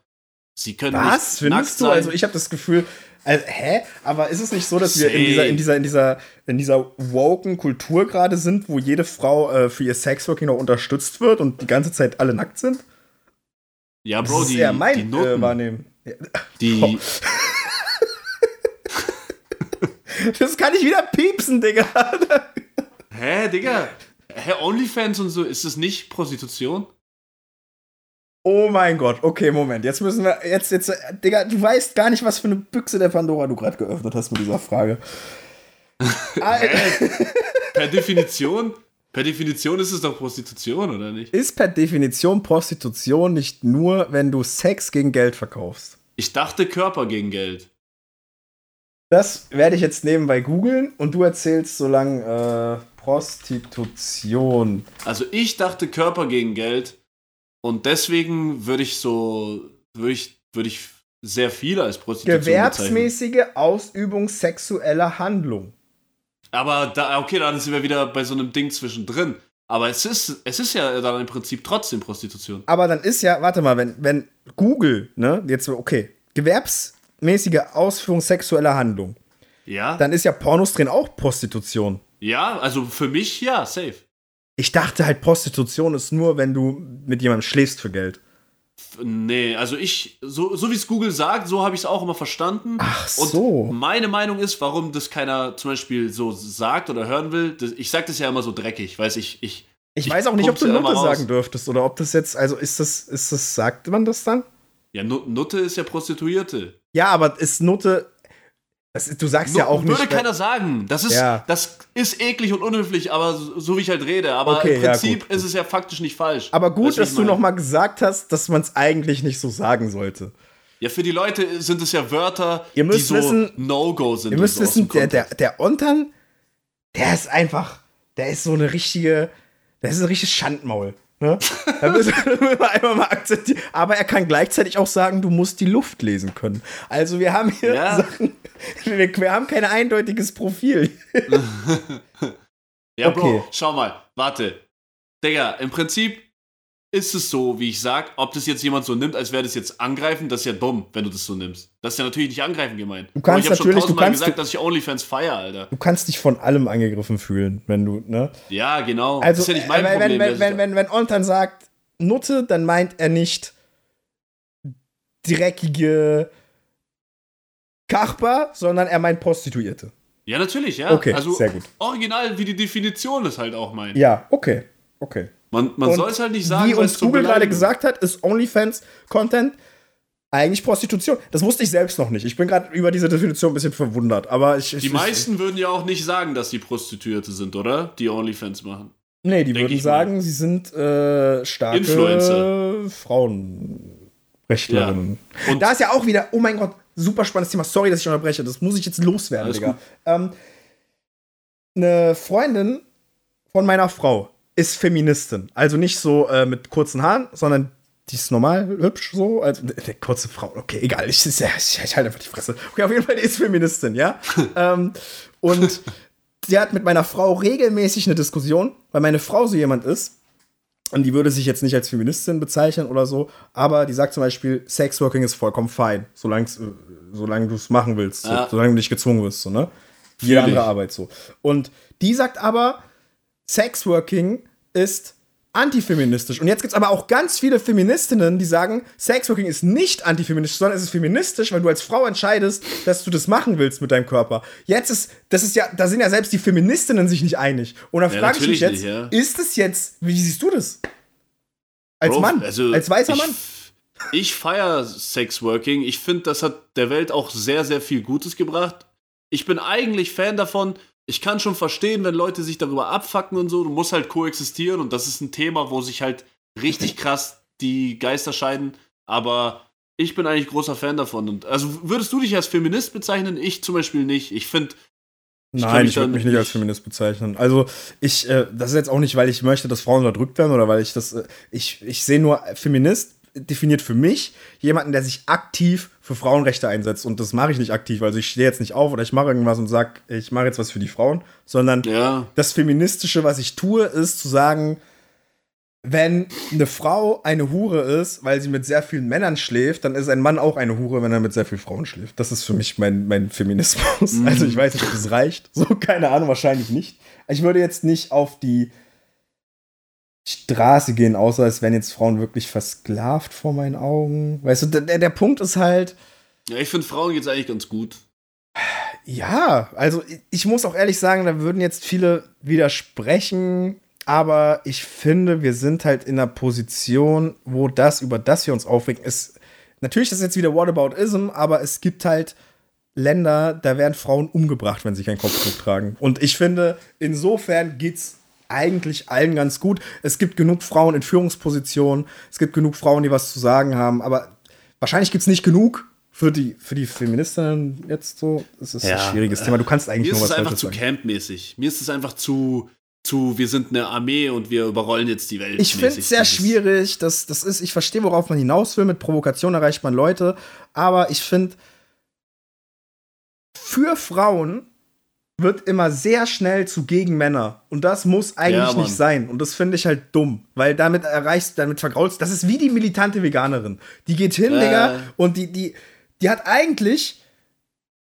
Sie können Was? Findest du? Also, ich habe das Gefühl, also, hä? Aber ist es nicht so, dass wir in dieser, in dieser, in dieser, in dieser woken Kultur gerade sind, wo jede Frau äh, für ihr Sexworking noch unterstützt wird und die ganze Zeit alle nackt sind? Ja, Bro, das ist die, eher mein, die Noten. Äh, wahrnehmen. Die. Oh. das kann ich wieder piepsen, Digga. Hä, Digga? Hä, OnlyFans und so, ist das nicht Prostitution? Oh mein Gott, okay, Moment. Jetzt müssen wir. Jetzt, jetzt, Digga, du weißt gar nicht, was für eine Büchse der Pandora du gerade geöffnet hast mit dieser Frage. per Definition? Per Definition ist es doch Prostitution, oder nicht? Ist per Definition Prostitution nicht nur, wenn du Sex gegen Geld verkaufst? Ich dachte Körper gegen Geld. Das werde ich jetzt nebenbei googeln und du erzählst so lange äh, Prostitution. Also ich dachte Körper gegen Geld und deswegen würde ich so, würde ich, würde ich sehr viel als Prostitution Gewerbsmäßige bezeichnen. Ausübung sexueller Handlung. Aber da, okay, dann sind wir wieder bei so einem Ding zwischendrin. Aber es ist, es ist ja dann im Prinzip trotzdem Prostitution. Aber dann ist ja, warte mal, wenn, wenn Google, ne, jetzt, okay, gewerbsmäßige Ausführung sexueller Handlung. Ja. Dann ist ja Pornos drin auch Prostitution. Ja, also für mich ja, safe. Ich dachte halt, Prostitution ist nur, wenn du mit jemandem schläfst für Geld. Nee, also ich, so, so wie es Google sagt, so habe ich es auch immer verstanden. Ach so. Und meine Meinung ist, warum das keiner zum Beispiel so sagt oder hören will, das, ich sage das ja immer so dreckig, weiß ich, ich. Ich, ich weiß auch nicht, ob du Nutte sagen dürftest oder ob das jetzt, also ist das, ist das, sagt man das dann? Ja, Nutte ist ja Prostituierte. Ja, aber ist Nutte, das, du sagst no, ja auch nicht. Würde keiner sagen. Das ist, ja. das ist eklig und unhöflich, aber so, so wie ich halt rede. Aber okay, im Prinzip ja, gut, ist es ja faktisch nicht falsch. Aber gut, weißt, dass du nochmal gesagt hast, dass man es eigentlich nicht so sagen sollte. Ja, für die Leute sind es ja Wörter, die so No-Go sind. Ihr müsst wissen, der, der, der Ontern, der ist einfach, der ist so eine richtige, der ist ein richtiges Schandmaul. Ne? Da müssen wir einmal mal akzeptieren. Aber er kann gleichzeitig auch sagen, du musst die Luft lesen können. Also wir haben hier Ja. Sachen, wir, wir haben kein eindeutiges Profil. Ja, Okay. Bro, schau mal, warte. Digga, im Prinzip ist es so, wie ich sag, ob das jetzt jemand so nimmt, als wäre das jetzt angreifen, das ist ja dumm, wenn du das so nimmst. Das ist ja natürlich nicht angreifen gemeint. Du kannst Aber ich hab natürlich- schon du kannst- gesagt, dass ich OnlyFans feier, Alter. Du kannst dich von allem angegriffen fühlen, wenn du, ne? Ja, genau. Also, das ist ja nicht mein äh, wenn, Problem. wenn, wenn, wenn, wenn Ontan sagt Nutte, dann meint er nicht dreckige Kachbar, sondern er meint Prostituierte. ja, natürlich, ja. Okay, also, sehr gut. Original, wie die Definition es halt auch meint. Ja, okay, okay. Man, man soll es halt nicht sagen, Wie uns Google gerade gesagt hat, ist OnlyFans-Content eigentlich Prostitution. Das wusste ich selbst noch nicht. Ich bin gerade über diese Definition ein bisschen verwundert. Aber ich. ich Die ich, meisten würden ja auch nicht sagen, dass die Prostituierte sind, oder? Die OnlyFans machen. Nee, die denk würden ich sagen, sie sind äh, starke Influencer. Frauenrechtlerinnen. Und Da ist ja auch wieder, oh mein Gott, super spannendes Thema. Sorry, dass ich unterbreche. Das muss ich jetzt loswerden, Alles Digga. Ähm, eine Freundin von meiner Frau ist Feministin. Also nicht so äh, mit kurzen Haaren, sondern die ist normal hübsch so. Also eine kurze Frau, okay, egal. Ich, ich, ich, halte einfach die Fresse. Okay, auf jeden Fall, die ist Feministin, ja. ähm, und sie hat mit meiner Frau regelmäßig eine Diskussion, weil meine Frau so jemand ist. Und die würde sich jetzt nicht als Feministin bezeichnen oder so, aber die sagt zum Beispiel, Sexworking ist vollkommen fein, solange äh, solange du es machen willst, so, Ja. solange du nicht gezwungen wirst, so, ne? Jede andere Arbeit so. Und die sagt aber, Sexworking ist antifeministisch. Und jetzt gibt es aber auch ganz viele Feministinnen, die sagen, Sexworking ist nicht antifeministisch, sondern es ist feministisch, weil du als Frau entscheidest, dass du das machen willst mit deinem Körper. Jetzt ist, das ist ja, da sind ja selbst die Feministinnen sich nicht einig. Und da Ja, frage ich mich jetzt, nicht, ja. ist es jetzt, wie siehst du das? Als Bro, Mann, also als weißer ich, Mann. Ich feiere Sexworking. Ich finde, das hat der Welt auch sehr, sehr viel Gutes gebracht. Ich bin eigentlich Fan davon. Ich kann schon verstehen, wenn Leute sich darüber abfacken und so. Du musst halt koexistieren und das ist ein Thema, wo sich halt richtig krass die Geister scheiden. Aber ich bin eigentlich großer Fan davon. Und also würdest du dich als Feminist bezeichnen? Ich zum Beispiel nicht. Ich finde, Nein, ich würde mich nicht als Feminist bezeichnen. Also ich, äh, das ist jetzt auch nicht, weil ich möchte, dass Frauen unterdrückt werden oder weil ich das, äh, ich, ich sehe nur Feminist definiert für mich jemanden, der sich aktiv für Frauenrechte einsetzt. Und das mache ich nicht aktiv. Also ich stehe jetzt nicht auf oder ich mache irgendwas und sage, ich mache jetzt was für die Frauen, sondern ja, das Feministische, was ich tue, ist zu sagen, wenn eine Frau eine Hure ist, weil sie mit sehr vielen Männern schläft, dann ist ein Mann auch eine Hure, wenn er mit sehr vielen Frauen schläft. Das ist für mich mein, mein Feminismus. Mhm. Also ich weiß nicht, ob das reicht. So, keine Ahnung, wahrscheinlich nicht. Ich würde jetzt nicht auf die Straße gehen, außer es wären jetzt Frauen wirklich versklavt vor meinen Augen. Weißt du, der, der Punkt ist halt, ja ich finde, Frauen geht's eigentlich ganz gut. Ja, also ich- muss auch ehrlich sagen, da würden jetzt viele widersprechen, aber ich finde, wir sind halt in einer Position, wo das, über das wir uns aufregen, ist. Natürlich ist das jetzt wieder Whataboutism, aber es gibt halt Länder, da werden Frauen umgebracht, wenn sie kein Kopftuch tragen. Und ich finde, insofern geht's eigentlich allen ganz gut. Es gibt genug Frauen in Führungspositionen, es gibt genug Frauen, die was zu sagen haben, aber wahrscheinlich gibt's nicht genug für die, für die Feministinnen jetzt so. Es ist Ja, ein schwieriges Thema. Du kannst eigentlich Mir ist nur es was einfach Falsches zu sagen. campmäßig. Mir ist es einfach zu, zu, wir sind eine Armee und wir überrollen jetzt die Welt. Ich finde es sehr Dieses- schwierig. Das, das ist, ich verstehe, worauf man hinaus will. Mit Provokation erreicht man Leute. Aber ich finde, für Frauen wird immer sehr schnell zu gegen Männer. Und das muss eigentlich Ja, nicht sein. Und das finde ich halt dumm. Weil damit erreichst, damit vergraulst. Das ist wie die militante Veganerin. Die geht hin, Äh. Digga, und die, die, die hat eigentlich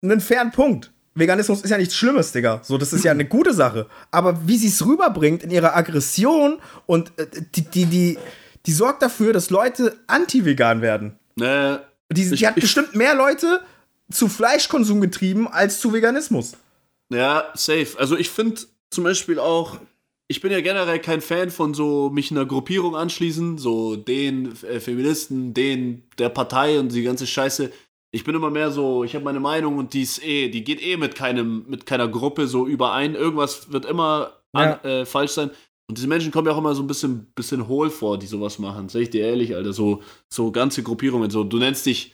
einen fairen Punkt. Veganismus ist ja nichts Schlimmes, Digga. So, das ist ja eine gute Sache. Aber wie sie es rüberbringt in ihrer Aggression und äh, die, die, die, die sorgt dafür, dass Leute anti-vegan werden. Äh, Die, die Ich- hat ich- bestimmt mehr Leute zu Fleischkonsum getrieben als zu Veganismus. Ja, safe. Also ich finde zum Beispiel auch, ich bin ja generell kein Fan von so mich einer Gruppierung anschließen, so den äh, Feministen, den der Partei und die ganze Scheiße. Ich bin immer mehr so, ich habe meine Meinung und die ist eh, die geht eh mit keinem, mit keiner Gruppe so überein. Irgendwas wird immer an, äh, falsch sein. Und diese Menschen kommen ja auch immer so ein bisschen, bisschen hohl vor, die sowas machen. Sag ich dir ehrlich, Alter. So, so ganze Gruppierungen. So, du nennst dich.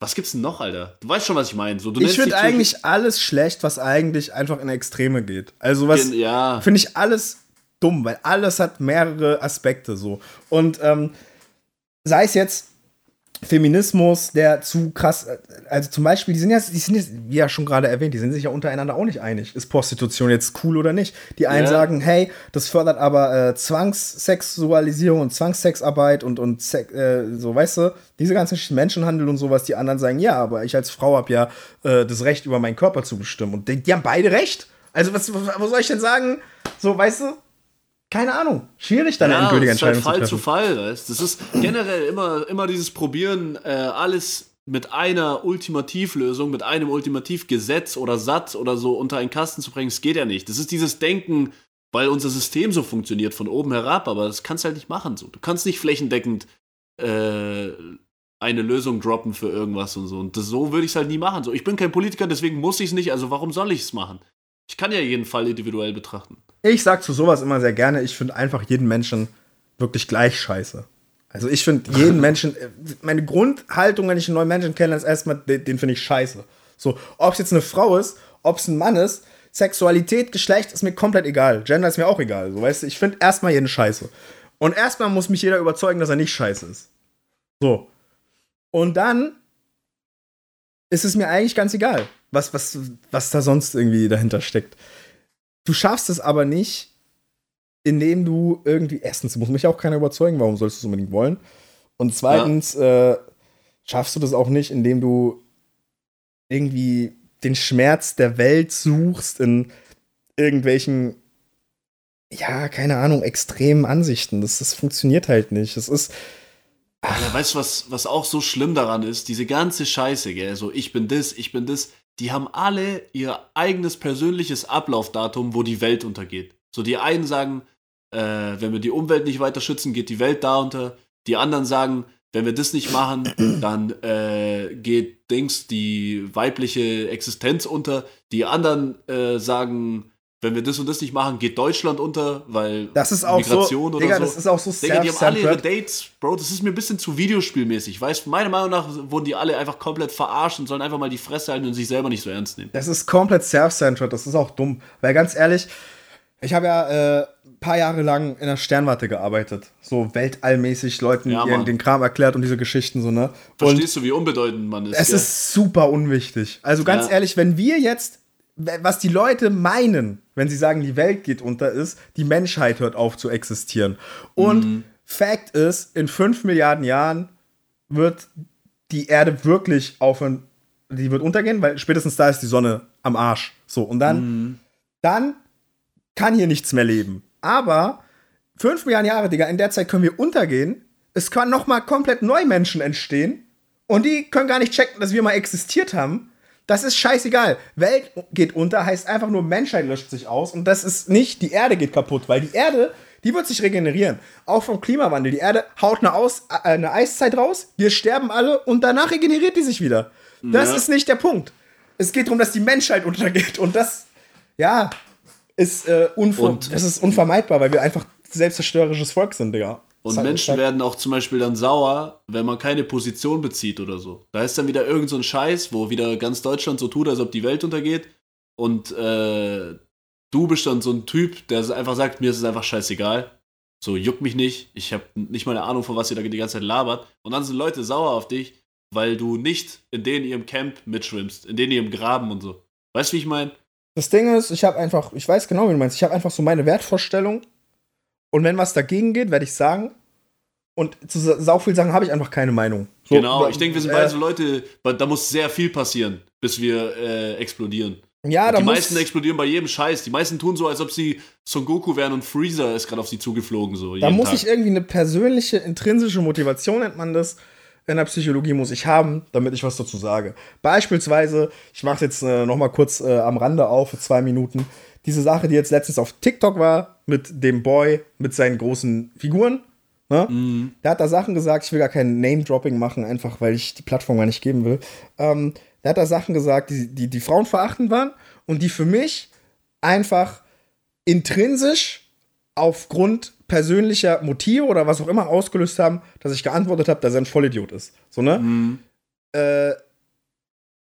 Was gibt's denn noch, Alter? Du weißt schon, was ich meine. So, Ich finde eigentlich alles schlecht, was eigentlich einfach in Extreme geht. Also was Ja. finde ich alles dumm, weil alles hat mehrere Aspekte so. Und ähm, sei es jetzt Feminismus, der zu krass, also zum Beispiel, die sind ja, die sind jetzt, wie ja schon gerade erwähnt, die sind sich ja untereinander auch nicht einig. Ist Prostitution jetzt cool oder nicht? Die einen ja. sagen, hey, das fördert aber äh, Zwangssexualisierung und Zwangssexarbeit und, und äh, so, weißt du, diese ganzen Menschenhandel und sowas. Die anderen sagen, ja, aber ich als Frau habe ja äh, das Recht, über meinen Körper zu bestimmen. Und die, die haben beide recht. Also, was, was soll ich denn sagen? So, weißt du, keine Ahnung, schwierig dann ja, endgültige Entscheidung halt Fall zu Fall. Weißt? Das ist generell immer, immer dieses Probieren, äh, alles mit einer Ultimativlösung, mit einem Ultimativgesetz oder Satz oder so unter einen Kasten zu bringen. Das geht ja nicht. Das ist dieses Denken, weil unser System so funktioniert, von oben herab, aber das kannst du halt nicht machen. So. Du kannst nicht flächendeckend äh, eine Lösung droppen für irgendwas und so. Und das, so würde ich es halt nie machen. So, ich bin kein Politiker, deswegen muss ich es nicht, also warum soll ich es machen? Ich kann ja jeden Fall individuell betrachten. Ich sag zu sowas immer sehr gerne, ich finde einfach jeden Menschen wirklich gleich scheiße. Also ich finde jeden Menschen, meine Grundhaltung, wenn ich einen neuen Menschen kenne, ist erstmal, den, den finde ich scheiße. So, ob es jetzt eine Frau ist, ob es ein Mann ist, Sexualität, Geschlecht ist mir komplett egal. Gender ist mir auch egal. So, weißt du, ich finde erstmal jeden scheiße. Und erstmal muss mich jeder überzeugen, dass er nicht scheiße ist. So. Und dann ist es mir eigentlich ganz egal was, was, was da sonst irgendwie dahinter steckt. Du schaffst es aber nicht, indem du irgendwie, erstens muss mich auch keiner überzeugen, warum sollst du es unbedingt wollen? Und zweitens ja. äh, schaffst du das auch nicht, indem du irgendwie den Schmerz der Welt suchst in irgendwelchen, ja, keine Ahnung, extremen Ansichten. Das, das funktioniert halt nicht. Es ist, ja, weißt du, was, was auch so schlimm daran ist? Diese ganze Scheiße, gell? So, ich bin das, ich bin das die haben alle ihr eigenes persönliches Ablaufdatum, wo die Welt untergeht. So die einen sagen, äh, wenn wir die Umwelt nicht weiter schützen, geht die Welt da unter. Die anderen sagen, wenn wir das nicht machen, dann äh, geht Dings die weibliche Existenz unter. Die anderen äh, sagen, wenn wir das und das nicht machen, geht Deutschland unter, weil das ist auch Migration so, oder Digga, so. das ist auch so Digga, die haben alle ihre Dates, Bro, das ist mir ein bisschen zu Videospielmäßig. Weißt meiner Meinung nach wurden die alle einfach komplett verarscht und sollen einfach mal die Fresse halten und sich selber nicht so ernst nehmen. Das ist komplett self-centered, das ist auch dumm. Weil ganz ehrlich, ich habe ja äh, ein paar Jahre lang in der Sternwarte gearbeitet. So weltallmäßig Leuten ja, den Kram erklärt und diese Geschichten so, ne? Verstehst du, wie unbedeutend man ist? Es gell? ist super unwichtig. Also ganz ja. ehrlich, wenn wir jetzt was die Leute meinen, wenn sie sagen, die Welt geht unter, ist, die Menschheit hört auf zu existieren. Und mhm. Fact ist, in fünf Milliarden Jahren wird die Erde wirklich aufhören, die wird untergehen, weil spätestens da ist die Sonne am Arsch. So, und dann, mhm. dann kann hier nichts mehr leben. Aber fünf Milliarden Jahre, Digga, in der Zeit können wir untergehen. Es können nochmal komplett neue Menschen entstehen. Und die können gar nicht checken, dass wir mal existiert haben. Das ist scheißegal. Welt geht unter, heißt einfach nur Menschheit löscht sich aus. Und das ist nicht, die Erde geht kaputt, weil die Erde, die wird sich regenerieren. Auch vom Klimawandel. Die Erde haut eine, aus, äh, eine Eiszeit raus, wir sterben alle und danach regeneriert die sich wieder. Das ja. ist nicht der Punkt. Es geht darum, dass die Menschheit untergeht. Und das, ja, ist, äh, unver das ist unvermeidbar, weil wir einfach selbstzerstörerisches Volk sind, Digga. Und Menschen werden auch zum Beispiel dann sauer, wenn man keine Position bezieht oder so. Da ist dann wieder irgend so ein Scheiß, wo wieder ganz Deutschland so tut, als ob die Welt untergeht. Und äh, du bist dann so ein Typ, der einfach sagt, mir ist es einfach scheißegal. So, juckt mich nicht. Ich habe nicht mal eine Ahnung, von was ihr da die ganze Zeit labert. Und dann sind Leute sauer auf dich, weil du nicht in denen ihrem Camp mitschwimmst, in denen ihrem Graben und so. Weißt du, wie ich meine? Das Ding ist, ich habe einfach, ich weiß genau, wie du meinst, ich habe einfach so meine Wertvorstellung und wenn was dagegen geht, werde ich sagen. Und zu sau viel Sachen habe ich einfach keine Meinung. So, genau, ich denke, wir sind äh, beide so Leute, da muss sehr viel passieren, bis wir äh, explodieren. Ja, da Die meisten explodieren bei jedem Scheiß. Die meisten tun so, als ob sie Son Goku wären und Freezer ist gerade auf sie zugeflogen. So, da muss Tag. ich irgendwie eine persönliche, intrinsische Motivation, nennt man das, in der Psychologie muss ich haben, damit ich was dazu sage. Beispielsweise, ich mache jetzt äh, noch mal kurz äh, am Rande auf für zwei Minuten diese Sache, die jetzt letztens auf TikTok war, mit dem Boy, mit seinen großen Figuren. Ne? Mhm. Der hat da Sachen gesagt, ich will gar kein Name-Dropping machen, einfach weil ich die Plattform gar nicht geben will. Ähm, der hat da Sachen gesagt, die, die, die Frauen verachten waren und die für mich einfach intrinsisch aufgrund persönlicher Motive oder was auch immer ausgelöst haben, dass ich geantwortet habe, dass er ein Vollidiot ist. So, ne? Mhm. Äh,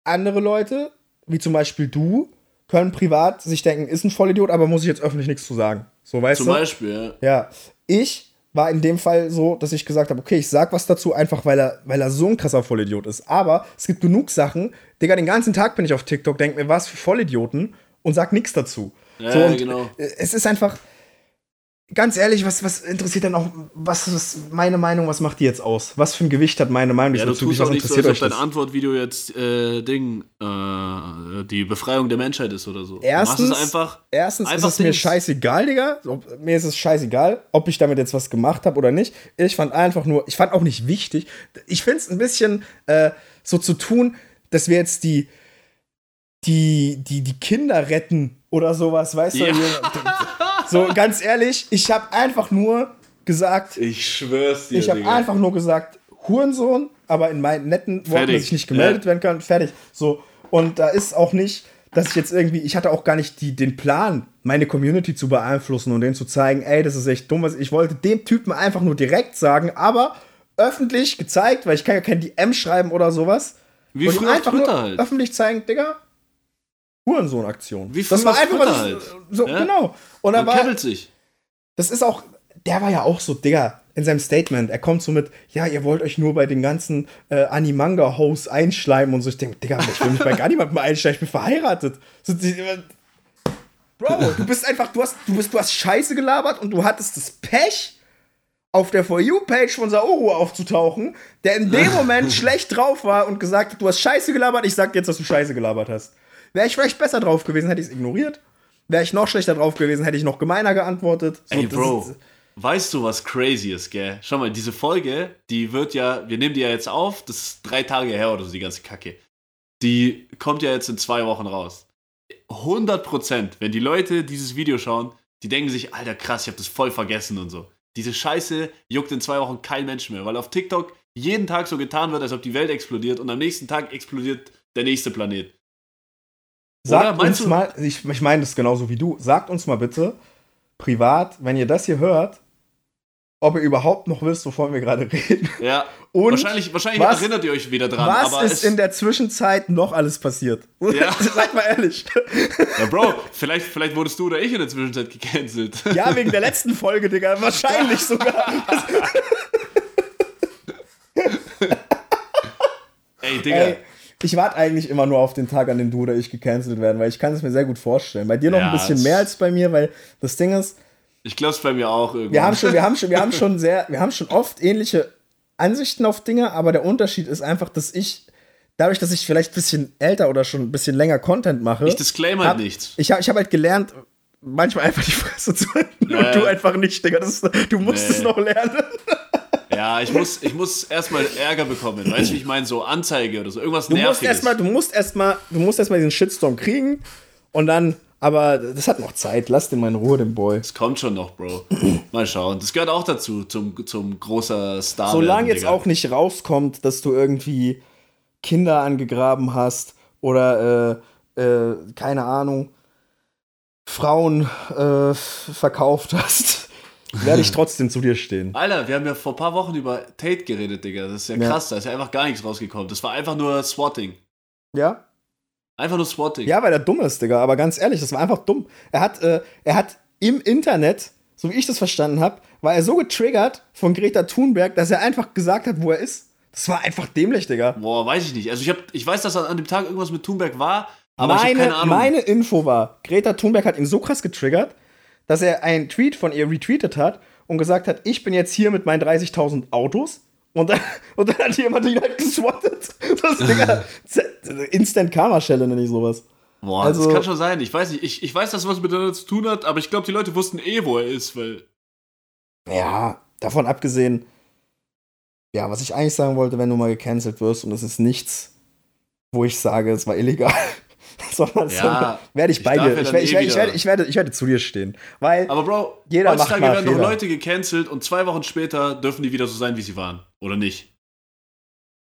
andere Leute, wie zum Beispiel du, können privat sich denken, ist ein Vollidiot, aber muss ich jetzt öffentlich nichts zu sagen. So, weißt Zum du? Beispiel, ja. Ja. Ich war in dem Fall so, dass ich gesagt habe, okay, ich sag was dazu, einfach weil er, weil er so ein krasser Vollidiot ist. Aber es gibt genug Sachen, Digga, den ganzen Tag bin ich auf TikTok, denk mir, was für Vollidioten und sag nichts dazu. Ja, so, und genau. Es ist einfach, ganz ehrlich, was, was interessiert denn auch, was ist meine Meinung, was macht die jetzt aus? Was für ein Gewicht hat meine Meinung Ja, auch Was nicht so, interessiert als ob euch dein das? Antwortvideo jetzt äh, Ding, äh, die Befreiung der Menschheit ist oder so. Erstens, einfach. erstens einfach ist es mir Dings. scheißegal, Digga. Ob, mir ist es scheißegal, ob ich damit jetzt was gemacht habe oder nicht. Ich fand einfach nur, ich fand auch nicht wichtig. Ich finde es ein bisschen äh, so zu tun, dass wir jetzt die, die, die, die Kinder retten oder sowas, weißt Ja. du? So, ganz ehrlich, ich habe einfach nur gesagt, Ich schwör's dir. ich habe einfach nur gesagt, Hurensohn, aber in meinen netten Worten, dass ich nicht gemeldet Ja. werden kann, fertig. So, und da ist auch nicht, dass ich jetzt irgendwie, ich hatte auch gar nicht die, den Plan, meine Community zu beeinflussen und denen zu zeigen, ey, das ist echt dumm. Ich wollte dem Typen einfach nur direkt sagen, aber öffentlich gezeigt, weil ich kann ja kein DM schreiben oder sowas. Wie früher einfach Twitter nur halt. öffentlich zeigen, Digga, Hurensohn-Aktion. Wie Das war einfach mal halt. so, Ja. genau. Und Man war, sich. das ist auch, der war ja auch so, Digga, in seinem Statement. Er kommt so mit, ja, ihr wollt euch nur bei den ganzen äh, Animanga-Hosts einschleimen und so. Ich denke, Digga, ich will mich bei gar niemandem einschleimen, ich bin verheiratet. So, die, Bro, du bist einfach, du hast, du bist, du hast Scheiße gelabert und du hattest das Pech, auf der For You-Page von Saoru aufzutauchen, der in dem Moment schlecht drauf war und gesagt hat, du hast Scheiße gelabert, ich sag jetzt, dass du Scheiße gelabert hast. Wäre ich vielleicht besser drauf gewesen, hätte ich es ignoriert. Wäre ich noch schlechter drauf gewesen, hätte ich noch gemeiner geantwortet. So, Ey, Bro, ist- weißt du, was crazy ist, gell? Schau mal, diese Folge, die wird ja, wir nehmen die ja jetzt auf, das ist drei Tage her oder so, die ganze Kacke. Die kommt ja jetzt in zwei Wochen raus. 100 Prozent, wenn die Leute dieses Video schauen, die denken sich, Alter, krass, ich hab das voll vergessen und so. Diese Scheiße juckt in zwei Wochen kein Mensch mehr, weil auf TikTok jeden Tag so getan wird, als ob die Welt explodiert und am nächsten Tag explodiert der nächste Planet. Sagt uns mal, ich, ich meine das genauso wie du, sagt uns mal bitte, privat, wenn ihr das hier hört, ob ihr überhaupt noch wisst, wovon wir gerade reden. Ja, Und wahrscheinlich, wahrscheinlich was- erinnert ihr euch wieder dran, was aber ist in der Zwischenzeit noch alles passiert? Ja. Seid mal ehrlich. Ja, Bro, vielleicht, vielleicht wurdest du oder ich in der Zwischenzeit gecancelt. Ja, wegen der letzten Folge, Digga. Wahrscheinlich sogar. Ey, Digga. Ey, ich warte eigentlich immer nur auf den Tag, an dem du oder ich gecancelt werden, weil ich kann es mir sehr gut vorstellen. Bei dir noch Ja, ein bisschen es- mehr als bei mir, weil das Ding ist, Ich glaub's bei mir auch irgendwie. wir haben schon, wir haben schon, wir haben schon sehr, wir haben schon oft ähnliche Ansichten auf Dinge, aber der Unterschied ist einfach, dass ich, dadurch, dass ich vielleicht ein bisschen älter oder schon ein bisschen länger Content mache, ich disclaim halt hab, nichts. ich habe ich hab halt gelernt, manchmal einfach die Fresse zu halten Ja, und du einfach nicht, Digga. Das ist, du musst Nee. es noch lernen. Ja, ich muss, ich muss erstmal Ärger bekommen. Weißt du, wie ich meine? So Anzeige oder so. Irgendwas Du musst Nerviges. du musst erstmal, du musst erstmal diesen Shitstorm kriegen und dann, aber das hat noch Zeit. Lass den mal in Ruhe, den Boy. das kommt schon noch, Bro. Mal schauen. Das gehört auch dazu, zum, zum großer Star. Solange jetzt Digga. auch nicht rauskommt, dass du irgendwie Kinder angegraben hast oder äh, äh, keine Ahnung Frauen äh, verkauft hast, werde ich trotzdem zu dir stehen. Alter, wir haben ja vor ein paar Wochen über Tate geredet, Digga. Das ist ja Ja. krass. Da ist ja einfach gar nichts rausgekommen. Das war einfach nur Swatting. Ja? Einfach nur Swatting. Ja, weil er dumm ist, Digga. Aber ganz ehrlich, das war einfach dumm. Er hat, äh, er hat im Internet, so wie ich das verstanden habe, war er so getriggert von Greta Thunberg, dass er einfach gesagt hat, wo er ist. Das war einfach dämlich, Digga. Boah, weiß ich nicht. Also ich, hab, ich weiß, dass an dem Tag irgendwas mit Thunberg war, aber ich meine, habe keine Ahnung. meine Info war, Greta Thunberg hat ihn so krass getriggert, dass er einen Tweet von ihr retweetet hat und gesagt hat, ich bin jetzt hier mit meinen 30.000 Autos. Und dann, und dann hat jemand ihn halt geswattet. Das Digga, Instant Karma-Schelle nenne ich sowas. Boah, Also- das kann schon sein. Ich weiß nicht. Ich, ich weiß, dass was miteinander zu tun hat, aber ich glaube, die Leute wussten eh, wo er ist, weil. Ja, davon abgesehen, ja, was ich eigentlich sagen wollte, wenn du mal gecancelt wirst und es ist nichts, wo ich sage, es war illegal, sondern Ja, werde ich ich bei dir. Ich, dann werde, ich, eh werde, ich, werde, ich, werde, ich werde zu dir stehen. Weil Aber Bro, Jeder macht heutzutage mal werden doch Fehler. Leute gecancelt und zwei Wochen später dürfen die wieder so sein, wie sie waren. Oder nicht?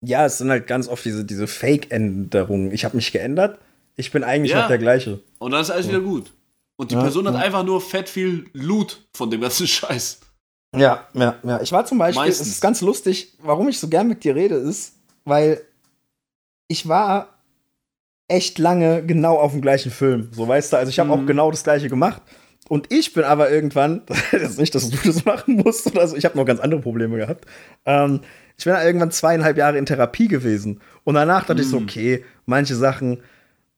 Ja, es sind halt ganz oft diese, diese Fake-Änderungen. Ich habe mich geändert, ich bin eigentlich Ja. noch der gleiche. Und dann ist alles wieder gut. Und die Ja, Person hat ja. einfach nur fett viel Loot von dem ganzen Scheiß. Ja, ja, ja. Ich war zum Beispiel, Meistens. es ist ganz lustig, warum ich so gern mit dir rede, ist, weil ich war echt lange genau auf dem gleichen Film. So, weißt du, also ich habe mhm. auch genau das gleiche gemacht. Und ich bin aber irgendwann, das ist nicht, dass du das machen musst oder so, ich habe noch ganz andere Probleme gehabt. Ähm, ich bin irgendwann zweieinhalb Jahre in Therapie gewesen. Und danach dachte mm. ich so, mhm. okay, manche Sachen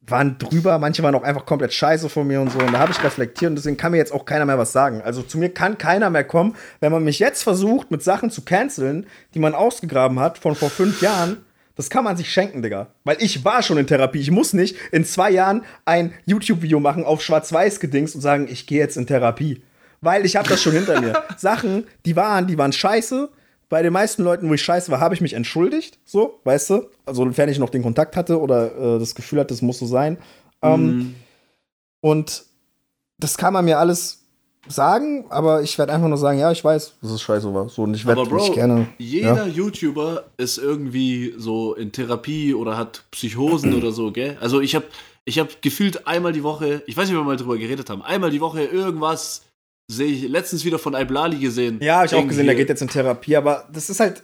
waren drüber, manche waren auch einfach komplett scheiße von mir und so. Und da habe ich reflektiert und deswegen kann mir jetzt auch keiner mehr was sagen. Also zu mir kann keiner mehr kommen, wenn man mich jetzt versucht, mit Sachen zu canceln, die man ausgegraben hat von vor fünf Jahren. Das kann man sich schenken, Digga. Weil ich war schon in Therapie. Ich muss nicht in zwei Jahren ein YouTube-Video machen auf Schwarz-Weiß-Gedings und sagen, ich gehe jetzt in Therapie. Weil ich habe das schon hinter mir. Sachen, die waren, die waren scheiße. Bei den meisten Leuten, wo ich scheiße war, habe ich mich entschuldigt. So, weißt du? Also, sofern ich noch den Kontakt hatte oder äh, das Gefühl hatte, das muss so sein. Ähm, mhm. Und das kann man mir alles sagen, aber ich werde einfach nur sagen, ja, ich weiß, dass es scheiße war. So, und ich werde mich gerne. Jeder ja. YouTuber ist irgendwie so in Therapie oder hat Psychosen oder so, gell? Also ich habe ich hab gefühlt einmal die Woche, ich weiß nicht, ob wir mal drüber geredet haben, einmal die Woche irgendwas sehe ich letztens wieder von Iblali gesehen. Ja, habe ich auch gesehen, der geht jetzt in Therapie, aber das ist halt.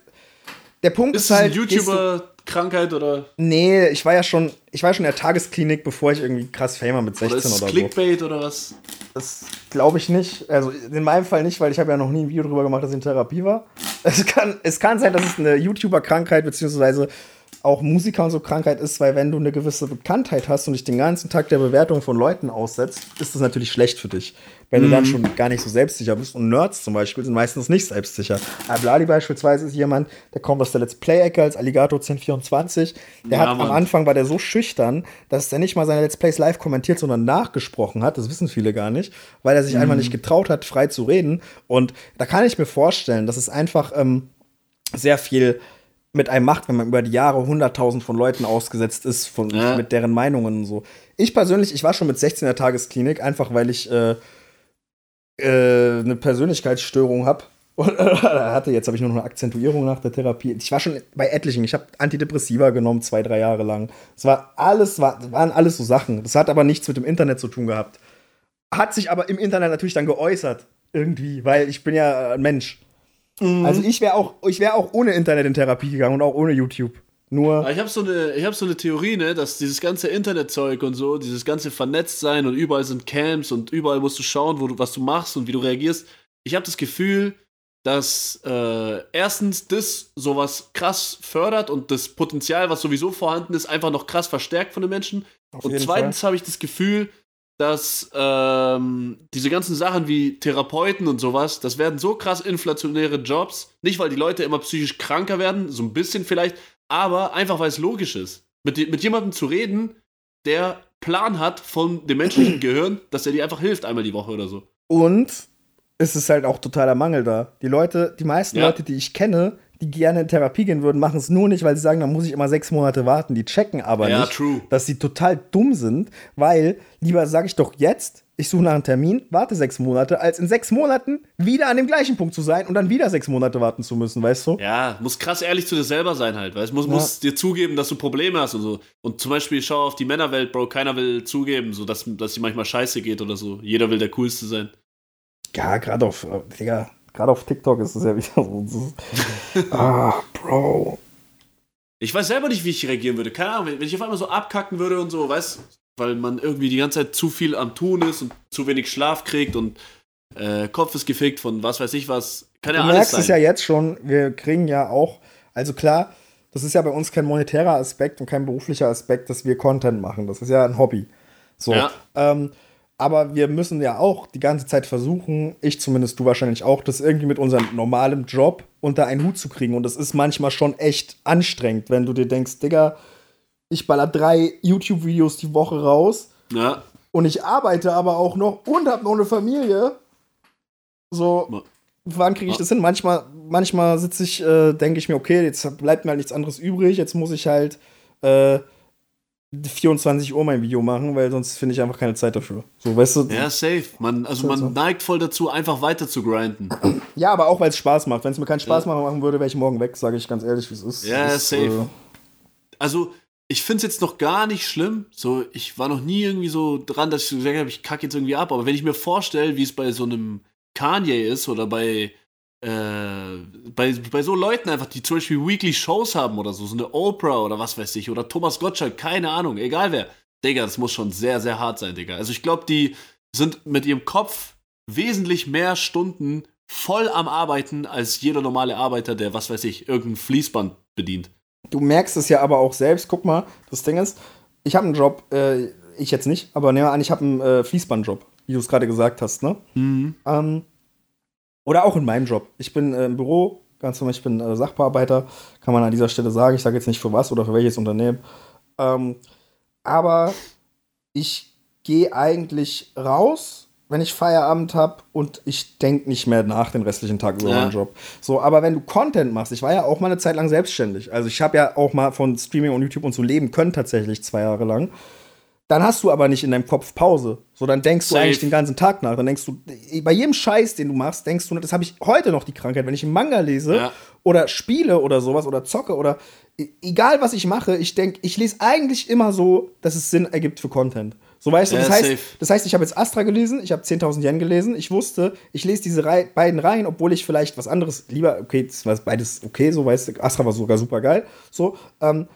Der Punkt ist, ist halt. Ein YouTuber Krankheit oder? Nee, ich war ja schon, ich war schon in der Tagesklinik, bevor ich irgendwie krass Famer mit 16 oder, ist oder so. Clickbait oder was? Das glaube ich nicht. Also in meinem Fall nicht, weil ich habe ja noch nie ein Video darüber gemacht, dass ich in Therapie war. Es kann, es kann sein, dass es eine YouTuber-Krankheit beziehungsweise auch Musiker und so Krankheit ist, weil wenn du eine gewisse Bekanntheit hast und dich den ganzen Tag der Bewertung von Leuten aussetzt, ist das natürlich schlecht für dich. Wenn mhm. du dann mhm. schon gar nicht so selbstsicher bist. Und Nerds zum Beispiel sind meistens nicht selbstsicher. Ablali beispielsweise ist jemand, der kommt aus der Let's Play-Ecke als Alligator 1024. Der ja, hat Mann. am Anfang war der so schüchtern, dass er nicht mal seine Let's Plays live kommentiert, sondern nachgesprochen hat. Das wissen viele gar nicht, weil er sich mhm. einfach nicht getraut hat, frei zu reden. Und da kann ich mir vorstellen, dass es einfach ähm, sehr viel mit einem macht, wenn man über die Jahre 100.000 von Leuten ausgesetzt ist, von, ja. mit deren Meinungen und so. Ich persönlich, ich war schon mit 16 in der Tagesklinik, einfach weil ich äh, äh, eine Persönlichkeitsstörung habe. hatte jetzt habe ich nur noch eine Akzentuierung nach der Therapie. Ich war schon bei etlichen. Ich habe Antidepressiva genommen zwei, drei Jahre lang. Es war alles, war, waren alles so Sachen. Das hat aber nichts mit dem Internet zu tun gehabt. Hat sich aber im Internet natürlich dann geäußert irgendwie, weil ich bin ja ein Mensch. Mhm. Also ich wäre auch, ich wäre auch ohne Internet in Therapie gegangen und auch ohne YouTube. Nur. Ich habe so eine, ich habe so eine Theorie, ne, dass dieses ganze Internetzeug und so, dieses ganze Vernetztsein und überall sind Camps und überall musst du schauen, wo du, was du machst und wie du reagierst. Ich habe das Gefühl, dass äh, erstens das sowas krass fördert und das Potenzial, was sowieso vorhanden ist, einfach noch krass verstärkt von den Menschen. Auf und zweitens habe ich das Gefühl, dass ähm, diese ganzen Sachen wie Therapeuten und sowas, das werden so krass inflationäre Jobs. Nicht, weil die Leute immer psychisch kranker werden, so ein bisschen vielleicht, aber einfach, weil es logisch ist. Mit, mit jemandem zu reden, der Plan hat von dem menschlichen Gehirn, dass er dir einfach hilft einmal die Woche oder so. Und es ist halt auch totaler Mangel da. Die Leute, die meisten ja. Leute, die ich kenne, die gerne in Therapie gehen würden, machen es nur nicht, weil sie sagen, dann muss ich immer sechs Monate warten. Die checken aber ja, nicht, true. dass sie total dumm sind, weil lieber sage ich doch jetzt, ich suche nach einem Termin, warte sechs Monate, als in sechs Monaten wieder an dem gleichen Punkt zu sein und dann wieder sechs Monate warten zu müssen, weißt du? Ja, muss krass ehrlich zu dir selber sein halt, weißt du? Muss, ja. muss dir zugeben, dass du Probleme hast und so. Und zum Beispiel, schau auf die Männerwelt, Bro, keiner will zugeben, so dass, dass sie manchmal scheiße geht oder so. Jeder will der Coolste sein. Ja, gerade auf, Digga, gerade auf TikTok ist es ja wieder so. ah, Bro. Ich weiß selber nicht, wie ich reagieren würde. Keine Ahnung, wenn ich auf einmal so abkacken würde und so, weißt weil man irgendwie die ganze Zeit zu viel am Tun ist und zu wenig Schlaf kriegt und äh, Kopf ist gefickt von was weiß ich was. Kann ja du alles merkst sein. es ja jetzt schon, wir kriegen ja auch, also klar, das ist ja bei uns kein monetärer Aspekt und kein beruflicher Aspekt, dass wir Content machen. Das ist ja ein Hobby. So. Ja. Ähm, aber wir müssen ja auch die ganze Zeit versuchen, ich zumindest, du wahrscheinlich auch, das irgendwie mit unserem normalen Job unter einen Hut zu kriegen. Und das ist manchmal schon echt anstrengend, wenn du dir denkst, Digga, ich baller drei YouTube-Videos die Woche raus. Ja. Und ich arbeite aber auch noch und hab noch eine Familie. So, wann kriege ich das hin? Manchmal, manchmal sitze ich, äh, denke ich mir, okay, jetzt bleibt mir halt nichts anderes übrig. Jetzt muss ich halt äh, 24 Uhr mein Video machen, weil sonst finde ich einfach keine Zeit dafür. So, weißt du? Ja, safe. Man, also man neigt voll dazu, einfach weiter zu grinden. Ja, aber auch weil es Spaß macht. Wenn es mir keinen Spaß ja. machen würde, wäre ich morgen weg, sage ich ganz ehrlich, wie es ist. Ja, ist, safe. Äh, also, ich finde es jetzt noch gar nicht schlimm. So, ich war noch nie irgendwie so dran, dass ich so gesagt habe, ich kacke jetzt irgendwie ab. Aber wenn ich mir vorstelle, wie es bei so einem Kanye ist oder bei äh, bei, bei so Leuten einfach, die zum Beispiel Weekly Shows haben oder so, so eine Oprah oder was weiß ich, oder Thomas Gottschalk, keine Ahnung, egal wer. Digga, das muss schon sehr, sehr hart sein, Digga. Also ich glaube, die sind mit ihrem Kopf wesentlich mehr Stunden voll am Arbeiten als jeder normale Arbeiter, der, was weiß ich, irgendein Fließband bedient. Du merkst es ja aber auch selbst. Guck mal, das Ding ist, ich habe einen Job, äh, ich jetzt nicht, aber nehmen wir an, ich habe einen äh, Fließbandjob, wie du es gerade gesagt hast, ne? Mhm. Ähm, oder auch in meinem Job. Ich bin äh, im Büro, ganz normal, ich bin äh, Sachbearbeiter, kann man an dieser Stelle sagen. Ich sage jetzt nicht für was oder für welches Unternehmen. Ähm, aber ich gehe eigentlich raus, wenn ich Feierabend habe und ich denke nicht mehr nach den restlichen Tag über ja. meinen Job. So, aber wenn du Content machst, ich war ja auch mal eine Zeit lang selbstständig. Also ich habe ja auch mal von Streaming und YouTube und so leben können tatsächlich zwei Jahre lang. Dann hast du aber nicht in deinem Kopf Pause. So, dann denkst Safe. du eigentlich den ganzen Tag nach. Dann denkst du, bei jedem Scheiß, den du machst, denkst du, das habe ich heute noch die Krankheit, wenn ich einen Manga lese ja. oder spiele oder sowas oder zocke oder e, egal was ich mache, ich denke, ich lese eigentlich immer so, dass es Sinn ergibt für Content. So weißt du, das, heißt, das heißt, ich habe jetzt Astra gelesen, ich habe 10.000 Yen gelesen, ich wusste, ich lese diese Rei beiden Reihen, obwohl ich vielleicht was anderes lieber, okay, das war beides okay, so weißt du, Astra war sogar super geil, so, ähm,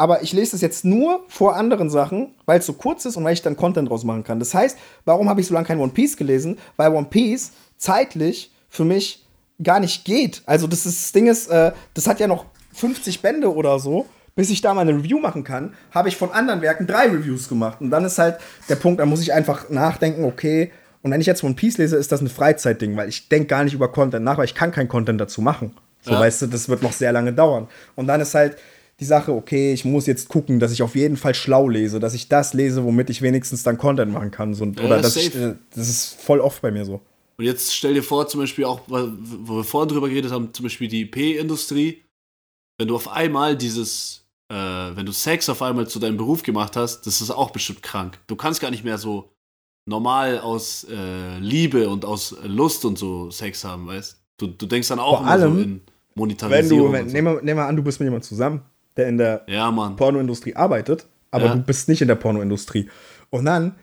aber ich lese das jetzt nur vor anderen Sachen, weil es so kurz ist und weil ich dann Content draus machen kann. Das heißt, warum habe ich so lange kein One Piece gelesen? Weil One Piece zeitlich für mich gar nicht geht. Also das, ist, das Ding ist, äh, das hat ja noch 50 Bände oder so. Bis ich da mal eine Review machen kann, habe ich von anderen Werken drei Reviews gemacht. Und dann ist halt der Punkt, da muss ich einfach nachdenken, okay, und wenn ich jetzt One Piece lese, ist das ein Freizeitding, weil ich denke gar nicht über Content nach, weil ich kann kein Content dazu machen. So, ja. weißt du, das wird noch sehr lange dauern. Und dann ist halt, die Sache, okay, ich muss jetzt gucken, dass ich auf jeden Fall schlau lese, dass ich das lese, womit ich wenigstens dann Content machen kann. So, oder ja, das, ich, äh, das ist voll oft bei mir so. Und jetzt stell dir vor, zum Beispiel auch, wo wir vorhin drüber geredet haben, zum Beispiel die IP-Industrie, wenn du auf einmal dieses, äh, wenn du Sex auf einmal zu deinem Beruf gemacht hast, das ist auch bestimmt krank. Du kannst gar nicht mehr so normal aus äh, Liebe und aus Lust und so Sex haben, weißt du? Du denkst dann auch Vor immer allem, so in Monetarisierung. Wenn du, wenn, so. nehmen, wir, nehmen wir an, du bist mit jemandem zusammen der in der ja, Pornoindustrie arbeitet, aber ja. du bist nicht in der Pornoindustrie. Und dann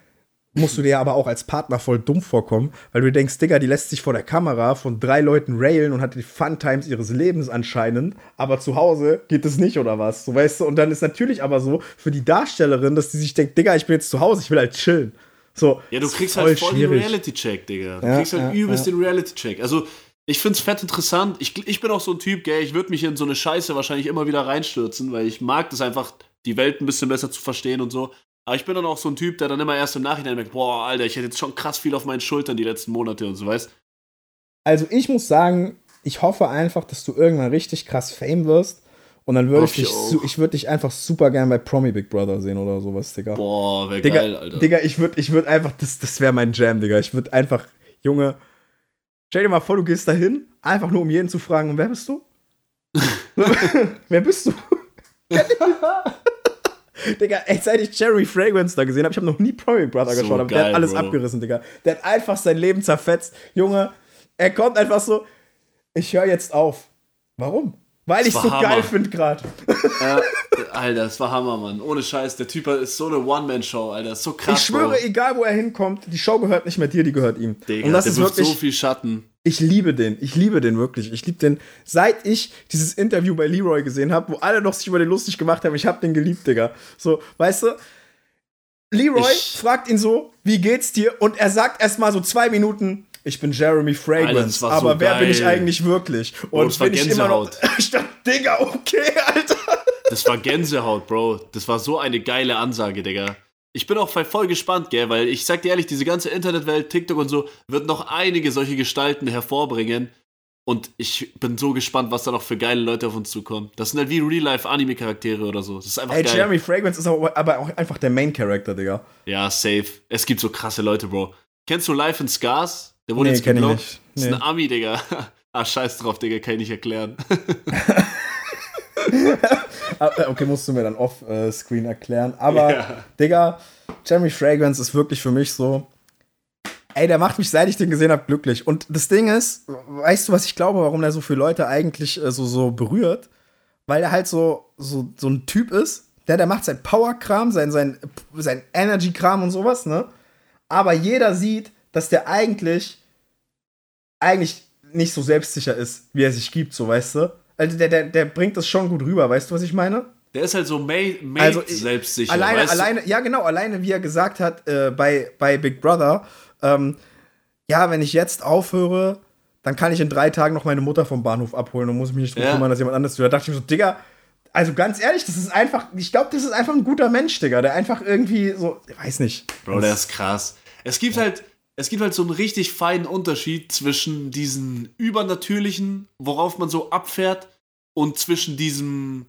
musst du dir aber auch als Partner voll dumm vorkommen, weil du denkst, Digga, die lässt sich vor der Kamera von drei Leuten railen und hat die Fun-Times ihres Lebens anscheinend, aber zu Hause geht es nicht oder was, so weißt du? Und dann ist natürlich aber so für die Darstellerin, dass die sich denkt, Digga, ich bin jetzt zu Hause, ich will halt chillen. So, ja, du kriegst halt voll schwierig. den Reality-Check, Digga. Du ja, kriegst halt ja, übelst ja. den Reality-Check. Also, ich find's fett interessant. Ich, ich bin auch so ein Typ, gell, ich würde mich in so eine Scheiße wahrscheinlich immer wieder reinstürzen, weil ich mag das einfach, die Welt ein bisschen besser zu verstehen und so. Aber ich bin dann auch so ein Typ, der dann immer erst im Nachhinein merkt, boah, Alter, ich hätte jetzt schon krass viel auf meinen Schultern die letzten Monate und so, weißt Also ich muss sagen, ich hoffe einfach, dass du irgendwann richtig krass Fame wirst. Und dann würde ich dich, ich würde dich einfach super gern bei Promi Big Brother sehen oder sowas, Digga. Boah, wäre geil, Alter. Digga, ich würde ich würd einfach, das, das wäre mein Jam, Digga. Ich würde einfach, Junge, Stell dir mal vor, du gehst da hin, einfach nur um jeden zu fragen, wer bist du? wer bist du? Digga, ey, seit ich Jerry Fragrance da gesehen habe, ich habe noch nie Promi Brother so geschaut, aber geil, der hat alles Bro. abgerissen, Digga. Der hat einfach sein Leben zerfetzt. Junge, er kommt einfach so, ich höre jetzt auf. Warum? Weil ich so Hammer. geil finde gerade. Ja, Alter, das war Hammer, Mann. Ohne Scheiß. Der Typ ist so eine One-Man-Show, Alter. So krass. Ich schwöre, Bro. egal wo er hinkommt, die Show gehört nicht mehr dir, die gehört ihm. Digga, Und das der ist wirklich so viel Schatten. Ich liebe den. Ich liebe den wirklich. Ich liebe den. Seit ich dieses Interview bei Leroy gesehen habe, wo alle noch sich über den lustig gemacht haben, ich habe den geliebt, Digga. So, weißt du? Leroy ich fragt ihn so, wie geht's dir? Und er sagt erstmal so zwei Minuten, ich bin Jeremy Fragrance, Alter, aber so wer geil. bin ich eigentlich wirklich? Und das bin ich immer noch. Digga, okay, Alter. Das war Gänsehaut, Bro. Das war so eine geile Ansage, Digga. Ich bin auch voll gespannt, gell, weil ich sag dir ehrlich, diese ganze Internetwelt, TikTok und so, wird noch einige solche Gestalten hervorbringen. Und ich bin so gespannt, was da noch für geile Leute auf uns zukommen. Das sind halt wie Real-Life-Anime-Charaktere oder so. Das ist einfach Ey, geil. Jeremy Fragrance ist aber auch einfach der Main-Character, Digga. Ja, safe. Es gibt so krasse Leute, Bro. Kennst du Life in Scars? Der wurde nee, jetzt geblockt. Nee. Das ist ein Ami, Digga. ah, scheiß drauf, Digga, kann ich nicht erklären. Okay, musst du mir dann off-screen erklären. Aber, ja. Digga, Jeremy Fragrance ist wirklich für mich so. Ey, der macht mich, seit ich den gesehen habe, glücklich. Und das Ding ist, weißt du, was ich glaube, warum der so viele Leute eigentlich äh, so, so berührt? Weil er halt so, so, so ein Typ ist, der, der macht sein Power-Kram, sein, sein, sein Energy-Kram und sowas, ne? Aber jeder sieht, dass der eigentlich, eigentlich nicht so selbstsicher ist, wie er sich gibt, so weißt du. Also der, der, der bringt das schon gut rüber, weißt du, was ich meine? Der ist halt so made, made Also, selbstsicher. Alleine, weißt du? alleine, ja genau, alleine wie er gesagt hat äh, bei, bei Big Brother, ähm, ja, wenn ich jetzt aufhöre, dann kann ich in drei Tagen noch meine Mutter vom Bahnhof abholen und muss mich nicht drum Ja. kümmern, dass jemand anderes tut. Da dachte ich mir so, Digga, also ganz ehrlich, das ist einfach, ich glaube, das ist einfach ein guter Mensch, Digga, der einfach irgendwie so, ich weiß nicht. Bro, der ist krass. Es gibt halt, es gibt halt so einen richtig feinen Unterschied zwischen diesen übernatürlichen, worauf man so abfährt, und zwischen diesem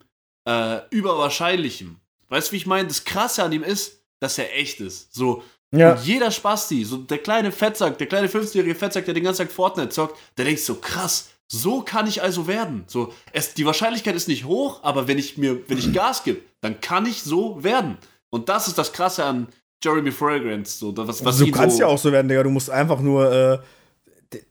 äh, überwahrscheinlichen. Weißt du, wie ich meine? Das Krasse an ihm ist, dass er echt ist. So, Ja. und jeder Spasti, so der kleine Fettsack, der kleine 15-jährige Fettsack, der den ganzen Tag Fortnite zockt, der denkt so, krass, so kann ich also werden. So, es, die Wahrscheinlichkeit ist nicht hoch, aber wenn ich mir, wenn ich Gas gebe, dann kann ich so werden. Und das ist das Krasse an Jeremy Fragrance, so, was, was du kannst so, ja auch so werden, Digga. Du musst einfach nur. Äh, der,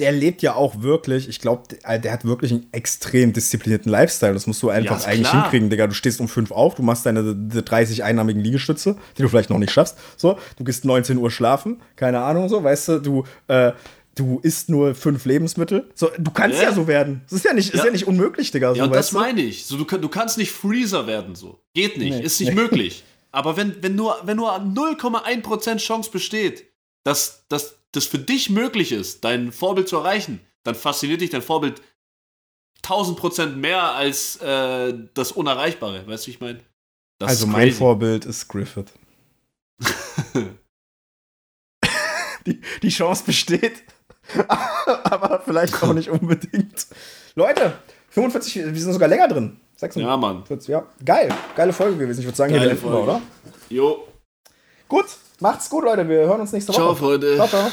der lebt ja auch wirklich. Ich glaube, der, der hat wirklich einen extrem disziplinierten Lifestyle. Das musst du einfach ist eigentlich klar. hinkriegen, Digga. Du stehst um 5 auf, du machst deine 30 einnahmigen Liegestütze, die du vielleicht noch nicht schaffst. So, du gehst 19 Uhr schlafen, keine Ahnung, so, weißt du, du. Äh, Du isst nur fünf Lebensmittel. So, du kannst ja, Ja. so werden. Das ist ja nicht, ist Ja. ja nicht unmöglich, Digga. So, Ja, und das meine ich. So, du, du kannst nicht Freezer werden, so. Geht nicht, Nee. ist nicht Nee. möglich. Aber wenn, wenn nur, wenn nur 0,1% Chance besteht, dass, dass das für dich möglich ist, dein Vorbild zu erreichen, dann fasziniert dich dein Vorbild 1000% mehr als äh, das Unerreichbare. Weißt du, wie ich meine? Also mein. Vorbild ist Griffith. die, die Chance besteht, aber vielleicht auch nicht unbedingt. Leute, 45, wir sind sogar länger drin. 46, Ja, Mann. ja. Geil, geile Folge gewesen. Ich würde sagen, hier Geile wir, Folge. oder? Jo. Gut, macht's gut, Leute. Wir hören uns nächste Woche. Ciao, Freunde. Ciao, ciao.